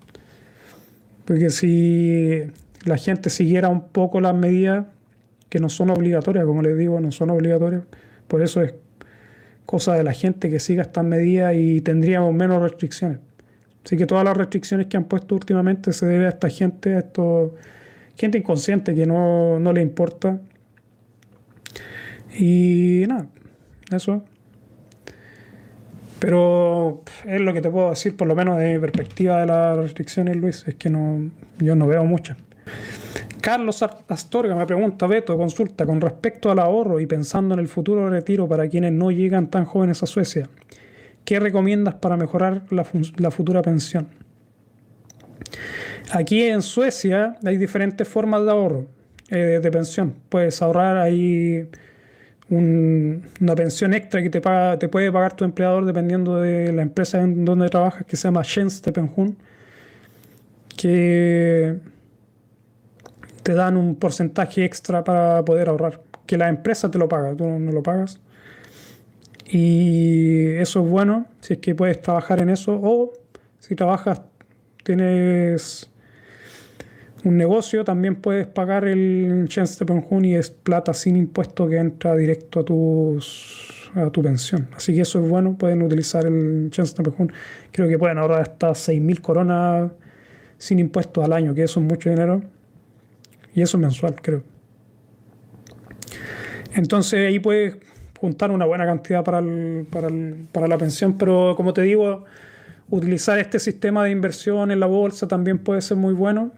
Porque si la gente siguiera un poco las medidas que no son obligatorias, como les digo, no son obligatorias, por eso es cosa de la gente que siga estas medidas y tendríamos menos restricciones. Así que todas las restricciones que han puesto últimamente se debe a esta gente, a esto, gente inconsciente que no, no le importa. Y nada, eso. Pero es lo que te puedo decir, por lo menos de mi perspectiva de las restricciones, Luis, es que no, yo no veo muchas. Carlos Astorga me pregunta, Beto, consulta, con respecto al ahorro y pensando en el futuro retiro para quienes no llegan tan jóvenes a Suecia, ¿qué recomiendas para mejorar la, futura pensión? Aquí en Suecia hay diferentes formas de ahorro eh, de pensión. Puedes ahorrar ahí una pensión extra que te, paga, te puede pagar tu empleador dependiendo de la empresa en donde trabajas, que se llama Tjänstepension, que te dan un porcentaje extra para poder ahorrar, que la empresa te lo paga, tú no lo pagas. Y eso es bueno si es que puedes trabajar en eso o si trabajas, tienes un negocio, también puedes pagar el de y es plata sin impuesto que entra directo a, tus, a tu pensión. Así que eso es bueno, pueden utilizar el de Creo que pueden ahorrar hasta 6.000 coronas sin impuestos al año, que eso es mucho dinero. Y eso es mensual, creo. Entonces ahí puedes juntar una buena cantidad para, para, la pensión, pero como te digo, utilizar este sistema de inversión en la bolsa también puede ser muy bueno.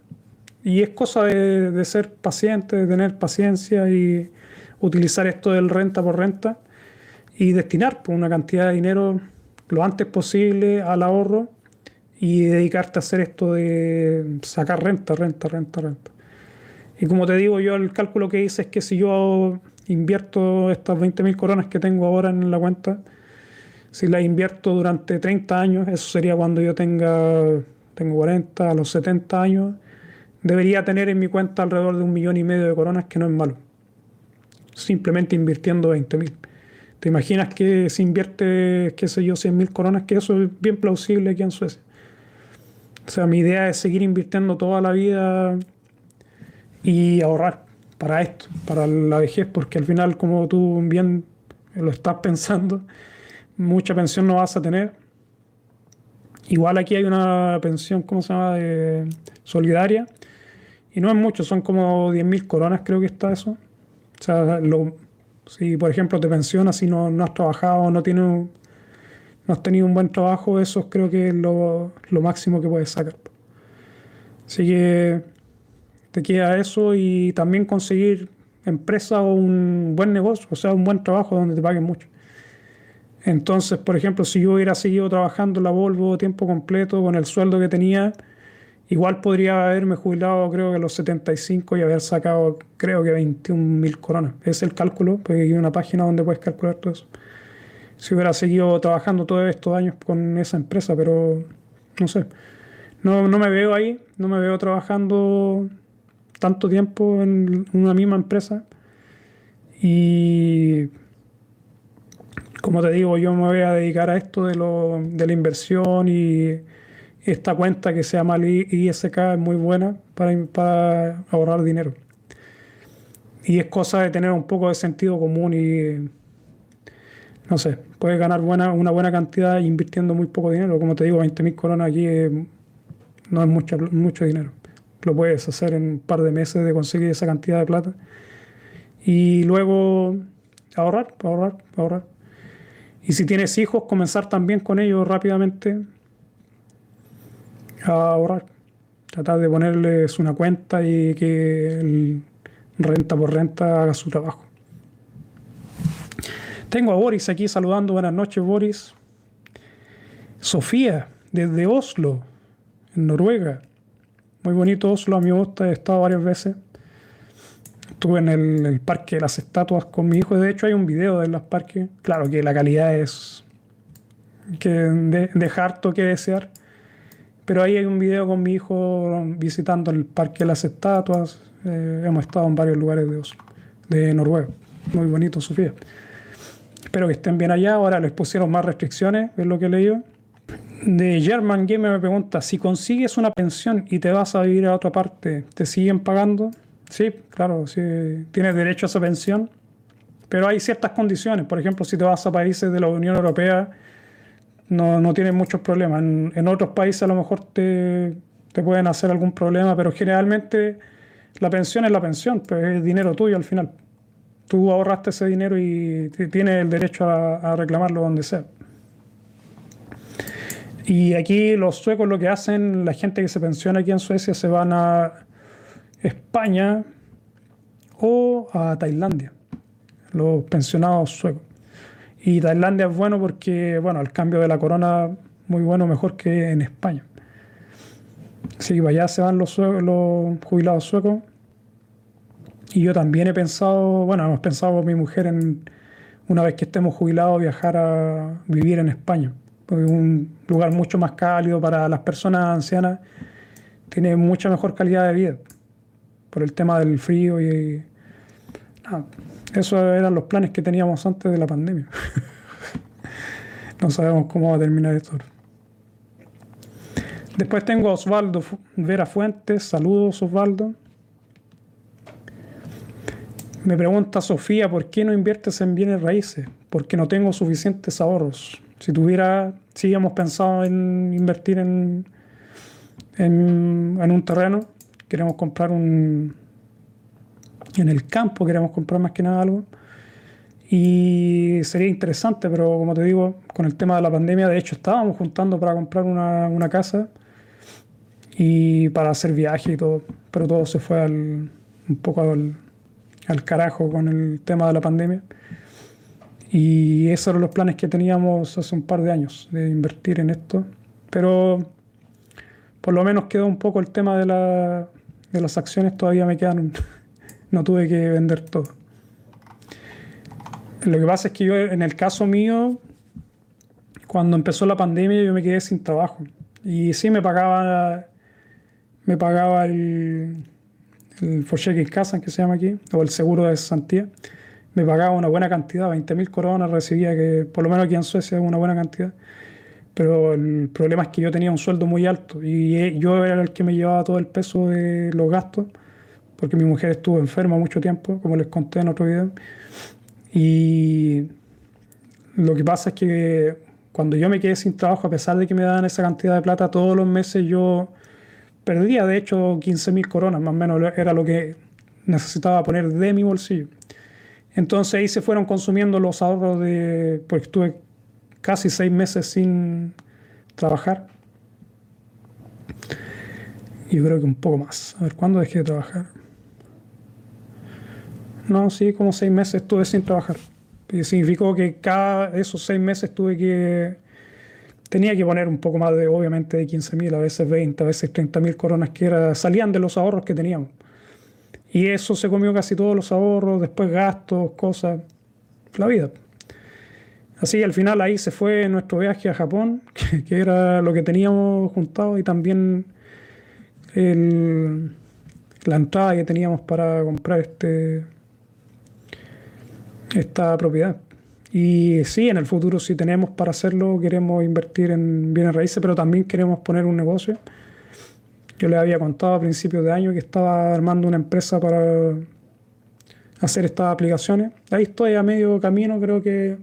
Y es cosa de, ser paciente, de tener paciencia y utilizar esto del renta por renta y destinar por pues, una cantidad de dinero lo antes posible al ahorro y dedicarte a hacer esto de sacar renta, renta, renta, renta. Y como te digo, yo el cálculo que hice es que si yo invierto estas 20.000 coronas que tengo ahora en la cuenta, si las invierto durante 30 años, eso sería cuando yo tenga, tengo 40, a los 70 años, debería tener en mi cuenta alrededor de un millón y medio de coronas, que no es malo. Simplemente invirtiendo 20.000. ¿Te imaginas que si invierte, qué sé yo, 100.000 coronas, que eso es bien plausible aquí en Suecia? O sea, mi idea es seguir invirtiendo toda la vida y ahorrar. para esto, para la vejez, porque al final, como tú bien lo estás pensando, mucha pensión no vas a tener. Igual aquí hay una pensión, ¿cómo se llama?, de solidaria, y no es mucho, son como 10.000 coronas, creo que está eso. O sea, si por ejemplo te pensionas y no, no has trabajado, no, tienes, no has tenido un buen trabajo, eso creo que es lo, lo máximo que puedes sacar. Así que te queda eso y también conseguir empresa o un buen negocio, o sea, un buen trabajo donde te paguen mucho. Entonces, por ejemplo, si yo hubiera seguido trabajando en la Volvo tiempo completo con el sueldo que tenía, igual podría haberme jubilado creo que a los 75 y haber sacado creo que 21 mil coronas. Es el cálculo, porque hay una página donde puedes calcular todo eso. Si hubiera seguido trabajando todos estos años con esa empresa, pero no sé. No, no me veo ahí, no me veo trabajando tanto tiempo en una misma empresa. Y como te digo, yo me voy a dedicar a esto de, lo, de la inversión y esta cuenta que se llama ISK es muy buena para, ahorrar dinero. Y es cosa de tener un poco de sentido común y, no sé, puedes ganar buena, una buena cantidad invirtiendo muy poco dinero. Como te digo, 20.000 coronas aquí no es mucho, mucho dinero. Lo puedes hacer en un par de meses de conseguir esa cantidad de plata. Y luego ahorrar, ahorrar, ahorrar. Y si tienes hijos, comenzar también con ellos rápidamente a ahorrar. Tratar de ponerles una cuenta y que renta por renta haga su trabajo. Tengo a Boris aquí saludando. Buenas noches, Boris. Sofía, desde Oslo, en Noruega. Muy bonito Oslo, a me gusta, he estado varias veces. Estuve en el, Parque de las Estatuas con mi hijo. De hecho, hay un video de los parques. Claro que la calidad es que de, deja harto que desear. Pero ahí hay un video con mi hijo visitando el Parque de las Estatuas. Eh, hemos estado en varios lugares de Oslo, de Noruega. Muy bonito, Sofía. Espero que estén bien allá. Ahora les pusieron más restricciones, es lo que he leído de German Game me pregunta, si consigues una pensión y te vas a vivir a otra parte, ¿te siguen pagando? Sí, claro, sí, tienes derecho a esa pensión, pero hay ciertas condiciones. Por ejemplo, si te vas a países de la Unión Europea, no, no tienes muchos problemas. En, otros países a lo mejor te, te, pueden hacer algún problema, pero generalmente la pensión es la pensión, pues es dinero tuyo al final. Tú ahorraste ese dinero y tienes el derecho a reclamarlo donde sea. Y aquí los suecos lo que hacen, la gente que se pensiona aquí en Suecia se van a España o a Tailandia, los pensionados suecos. Y Tailandia es bueno porque, bueno, el cambio de la corona, muy bueno, mejor que en España. Que allá se van los, jubilados suecos. Y yo también he pensado, bueno, hemos pensado mi mujer en una vez que estemos jubilados viajar a vivir en España un lugar mucho más cálido para las personas ancianas, tiene mucha mejor calidad de vida por el tema del frío y esos eran los planes que teníamos antes de la pandemia. no sabemos cómo va a terminar esto. Después tengo a Osvaldo Vera Fuentes. Saludos, Osvaldo. Me pregunta Sofía, ¿por qué no inviertes en bienes raíces? Porque no tengo suficientes ahorros. Si tuviera, si hemos pensado en invertir en, en, un terreno, queremos comprar un, en el campo, queremos comprar más que nada algo. Y sería interesante, pero como te digo, con el tema de la pandemia, de hecho estábamos juntando para comprar una, una casa y para hacer viaje y todo, pero todo se fue al, un poco al, al carajo con el tema de la pandemia. Y esos eran los planes que teníamos hace un par de años, de invertir en esto. Pero por lo menos quedó un poco el tema de, la, de las acciones, todavía me quedan, no tuve que vender todo. Lo que pasa es que yo, en el caso mío, cuando empezó la pandemia, yo me quedé sin trabajo. Y sí me pagaba, me pagaba el, el en Casa, que se llama aquí, o el seguro de Santía me pagaba una buena cantidad, 20.000 coronas recibía, que por lo menos aquí en Suecia es una buena cantidad. Pero el problema es que yo tenía un sueldo muy alto y yo era el que me llevaba todo el peso de los gastos, porque mi mujer estuvo enferma mucho tiempo, como les conté en otro video. Y lo que pasa es que cuando yo me quedé sin trabajo, a pesar de que me daban esa cantidad de plata todos los meses, yo perdía de hecho 15 mil coronas, más o menos era lo que necesitaba poner de mi bolsillo. Entonces ahí se fueron consumiendo los ahorros de, porque estuve casi seis meses sin trabajar. Yo creo que un poco más. A ver, ¿cuándo dejé de trabajar? No, sí, como seis meses estuve sin trabajar. Y significó que cada esos seis meses tuve que. Tenía que poner un poco más de, obviamente, de 15 mil, a veces 20, a veces 30 mil coronas que era, salían de los ahorros que teníamos. Y eso se comió casi todos los ahorros, después gastos, cosas, la vida. Así al final ahí se fue nuestro viaje a Japón, que, era lo que teníamos juntado y también la entrada que teníamos para comprar este, esta propiedad. Y sí, en el futuro si tenemos para hacerlo, queremos invertir en bienes raíces, pero también queremos poner un negocio. Yo le había contado a principios de año que estaba armando una empresa para hacer estas aplicaciones. Ahí estoy a medio camino, creo que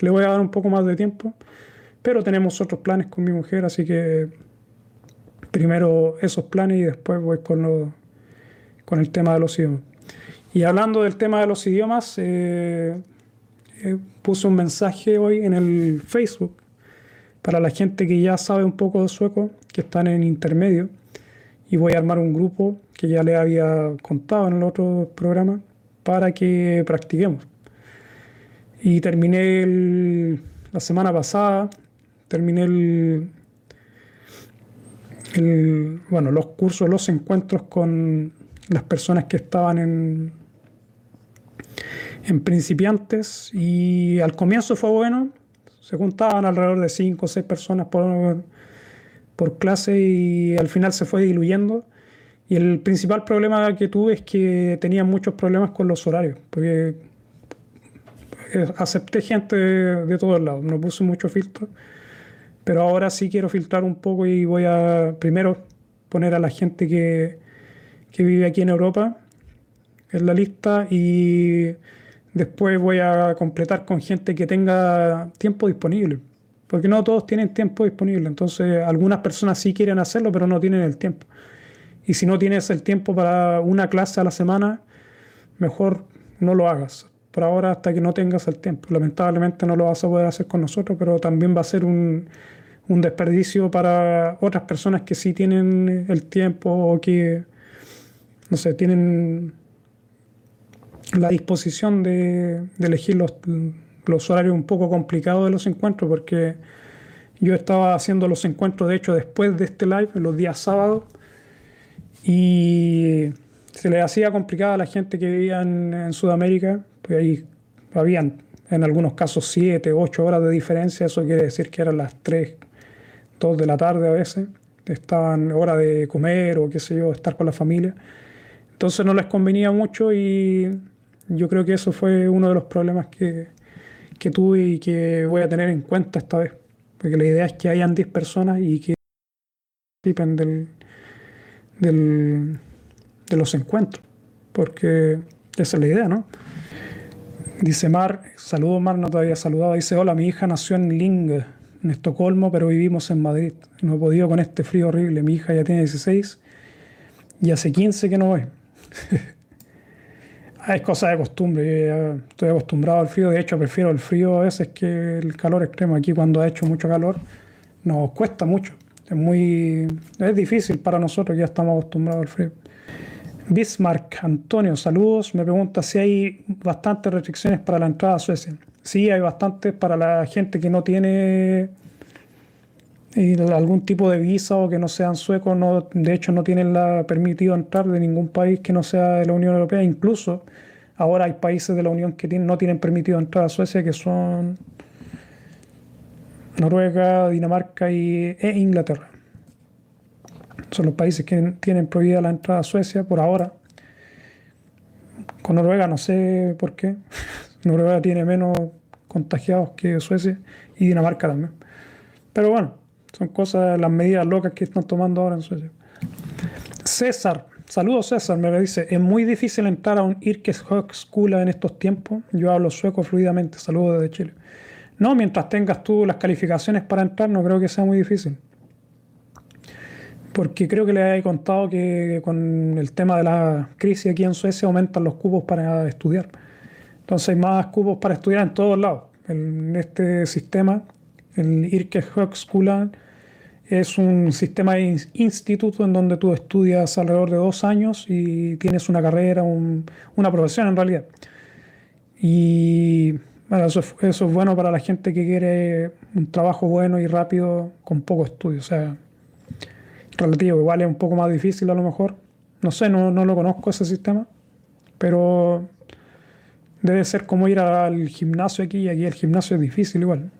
le voy a dar un poco más de tiempo, pero tenemos otros planes con mi mujer, así que primero esos planes y después voy con, con el tema de los idiomas. Y hablando del tema de los idiomas, eh, eh, puse un mensaje hoy en el Facebook para la gente que ya sabe un poco de sueco, que están en intermedio y voy a armar un grupo que ya le había contado en el otro programa para que practiquemos. Y terminé la semana pasada, terminé el, bueno, los cursos, los encuentros con las personas que estaban en, en principiantes y al comienzo fue bueno, se juntaban alrededor de 5 o 6 personas por, por clase y al final se fue diluyendo. Y el principal problema que tuve es que tenía muchos problemas con los horarios, porque eh, acepté gente de, todos lados, no puse mucho filtro, pero ahora sí quiero filtrar un poco y voy a primero poner a la gente que, que vive aquí en Europa en la lista y después voy a completar con gente que tenga tiempo disponible porque no todos tienen tiempo disponible. Entonces, algunas personas sí quieren hacerlo, pero no tienen el tiempo. Y si no tienes el tiempo para una clase a la semana, mejor no lo hagas. Por ahora, hasta que no tengas el tiempo. Lamentablemente no lo vas a poder hacer con nosotros, pero también va a ser un, un desperdicio para otras personas que sí tienen el tiempo o que, no sé, tienen la disposición de, elegir los los horarios un poco complicados de los encuentros porque yo estaba haciendo los encuentros, de hecho, después de este live, los días sábados, y se le hacía complicado a la gente que vivía en, Sudamérica, pues ahí habían en algunos casos 7, 8 horas de diferencia, eso quiere decir que eran las 3, 2 de la tarde a veces, estaban hora de comer o qué sé yo, estar con la familia. Entonces no les convenía mucho y yo creo que eso fue uno de los problemas que, que tuve y que voy a tener en cuenta esta vez. Porque la idea es que hayan 10 personas y que participen del, del, de los encuentros. Porque esa es la idea, ¿no? Dice Mar, saludo Mar, no te había saludado. Dice, hola, mi hija nació en Ling, en Estocolmo, pero vivimos en Madrid. No he podido con este frío horrible. Mi hija ya tiene 16 y hace 15 que no voy. Es cosa de costumbre. estoy acostumbrado al frío. De hecho, prefiero el frío a veces que el calor extremo. Aquí, cuando ha hecho mucho calor, nos cuesta mucho. Es muy. Es difícil para nosotros, ya estamos acostumbrados al frío. Bismarck, Antonio, saludos. Me pregunta si hay bastantes restricciones para la entrada a Suecia. Sí, hay bastantes para la gente que no tiene algún tipo de visa o que no sean suecos, no, de hecho no tienen la permitido entrar de ningún país que no sea de la Unión Europea. Incluso ahora hay países de la Unión que no tienen permitido entrar a Suecia, que son Noruega, Dinamarca y, e Inglaterra. Son los países que tienen prohibida la entrada a Suecia por ahora. Con Noruega no sé por qué. Noruega tiene menos contagiados que Suecia y Dinamarca también. Pero bueno, son cosas, las medidas locas que están tomando ahora en Suecia. César, saludos César, me dice, es muy difícil entrar a un Yrkeshögskola en estos tiempos. Yo hablo sueco fluidamente, saludos desde Chile. No, mientras tengas tú las calificaciones para entrar, no creo que sea muy difícil. Porque creo que le he contado que con el tema de la crisis aquí en Suecia aumentan los cupos para estudiar. Entonces hay más cupos para estudiar en todos lados. En este sistema, el Yrkeshögskola es un sistema de instituto en donde tú estudias alrededor de dos años y tienes una carrera, una profesión en realidad. Y bueno, eso, es bueno para la gente que quiere un trabajo bueno y rápido con poco estudio. O sea, relativo, igual es un poco más difícil a lo mejor. No sé, no, no lo conozco ese sistema, pero debe ser como ir al gimnasio aquí, y aquí el gimnasio es difícil igual,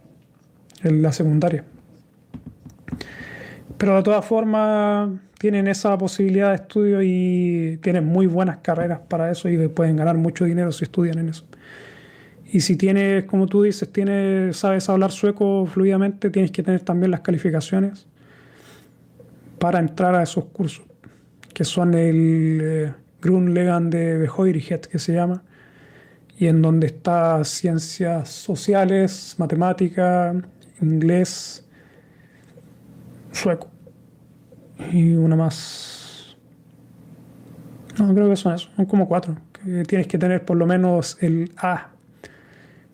en la secundaria. Pero de todas formas tienen esa posibilidad de estudio y tienen muy buenas carreras para eso y pueden ganar mucho dinero si estudian en eso. Y si tienes, como tú dices, tienes, sabes hablar sueco fluidamente, tienes que tener también las calificaciones para entrar a esos cursos, que son el eh, Grundlegan de Behoiriget, que se llama, y en donde está ciencias sociales, matemática, inglés, sueco. Y una más. No, creo que son eso. Son como cuatro. Tienes que tener por lo menos el A.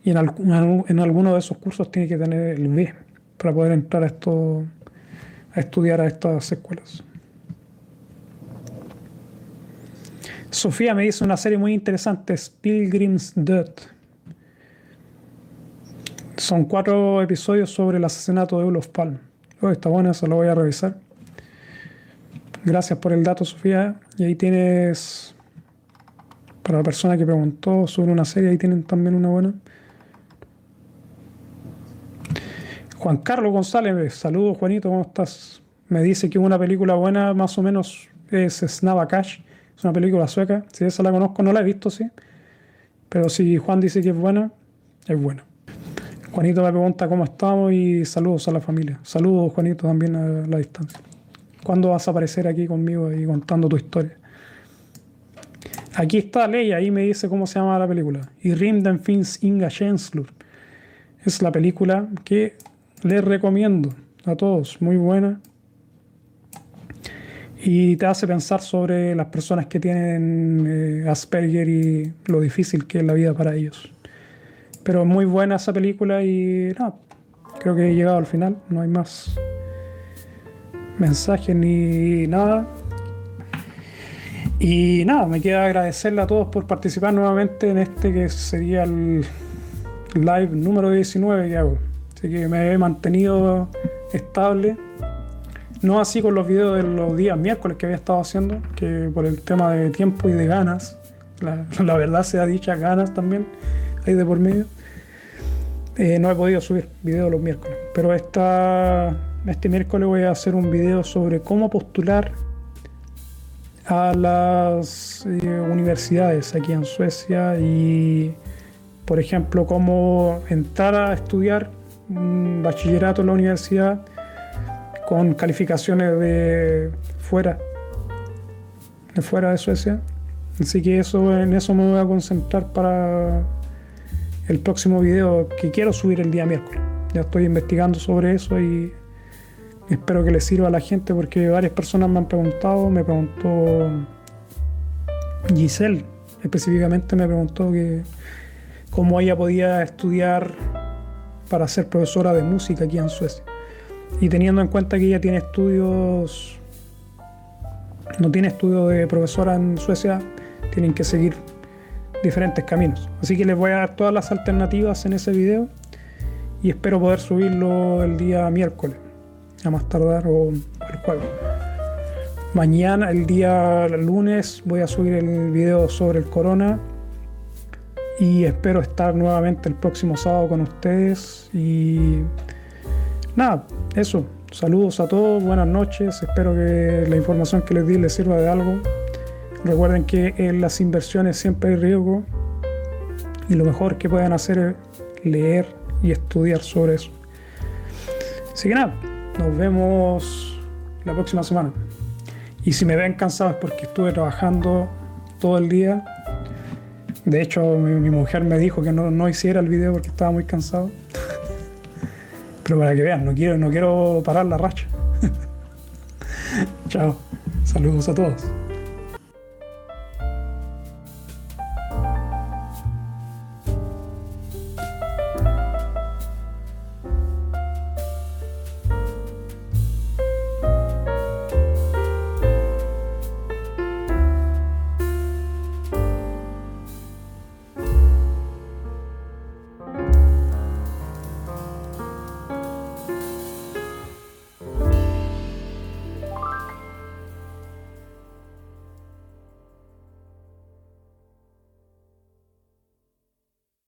Y en, en alguno de esos cursos tienes que tener el B para poder entrar a, esto, a estudiar a estas escuelas. Sofía me dice una serie muy interesante, Pilgrim's Death. Son cuatro episodios sobre el asesinato de Olof Palme. Oh, está bueno, eso lo voy a revisar. Gracias por el dato, Sofía. Y ahí tienes, para la persona que preguntó sobre una serie, ahí tienen también una buena. Juan Carlos González, saludos Juanito, ¿cómo estás? Me dice que una película buena más o menos es Snava Cash, es una película sueca, si esa la conozco, no la he visto, sí, pero si Juan dice que es buena, es buena. Juanito me pregunta cómo estamos y saludos a la familia. Saludos, Juanito, también a la distancia. ¿Cuándo vas a aparecer aquí conmigo y contando tu historia? Aquí está Leia, ahí me dice cómo se llama la película. Y Rimden Fins Inga Känslor. Es la película que les recomiendo a todos, muy buena. Y te hace pensar sobre las personas que tienen eh, Asperger y lo difícil que es la vida para ellos. Pero muy buena esa película y no, creo que he llegado al final, no hay más mensajes ni nada. Y nada, me queda agradecerle a todos por participar nuevamente en este que sería el live número 19 que hago. Así que me he mantenido estable. No así con los videos de los días miércoles que había estado haciendo, que por el tema de tiempo y de ganas, la, la verdad sea dicha, ganas también ahí de por medio. Eh, no he podido subir video los miércoles, pero esta, este miércoles voy a hacer un video sobre cómo postular a las eh, universidades aquí en Suecia y, por ejemplo, cómo entrar a estudiar un bachillerato en la universidad con calificaciones de fuera, de fuera de Suecia. Así que eso, en eso me voy a concentrar para el próximo video que quiero subir el día miércoles. Ya estoy investigando sobre eso y espero que les sirva a la gente porque varias personas me han preguntado, me preguntó Giselle específicamente me preguntó que cómo ella podía estudiar para ser profesora de música aquí en Suecia. Y teniendo en cuenta que ella tiene estudios, no tiene estudios de profesora en Suecia, tienen que seguir diferentes caminos. Así que les voy a dar todas las alternativas en ese video y espero poder subirlo el día miércoles, a más tardar o el jueves. Mañana, el día lunes, voy a subir el video sobre el corona y espero estar nuevamente el próximo sábado con ustedes y nada, eso. Saludos a todos, buenas noches, espero que la información que les di les sirva de algo. Recuerden que en las inversiones siempre hay riesgo y lo mejor que pueden hacer es leer y estudiar sobre eso. Así que nada, nos vemos la próxima semana. Y si me ven cansado es porque estuve trabajando todo el día. De hecho, mi, mujer me dijo que no, no, hiciera el video porque estaba muy cansado. Pero para que vean, no quiero, no quiero parar la racha. Chao. Saludos a todos.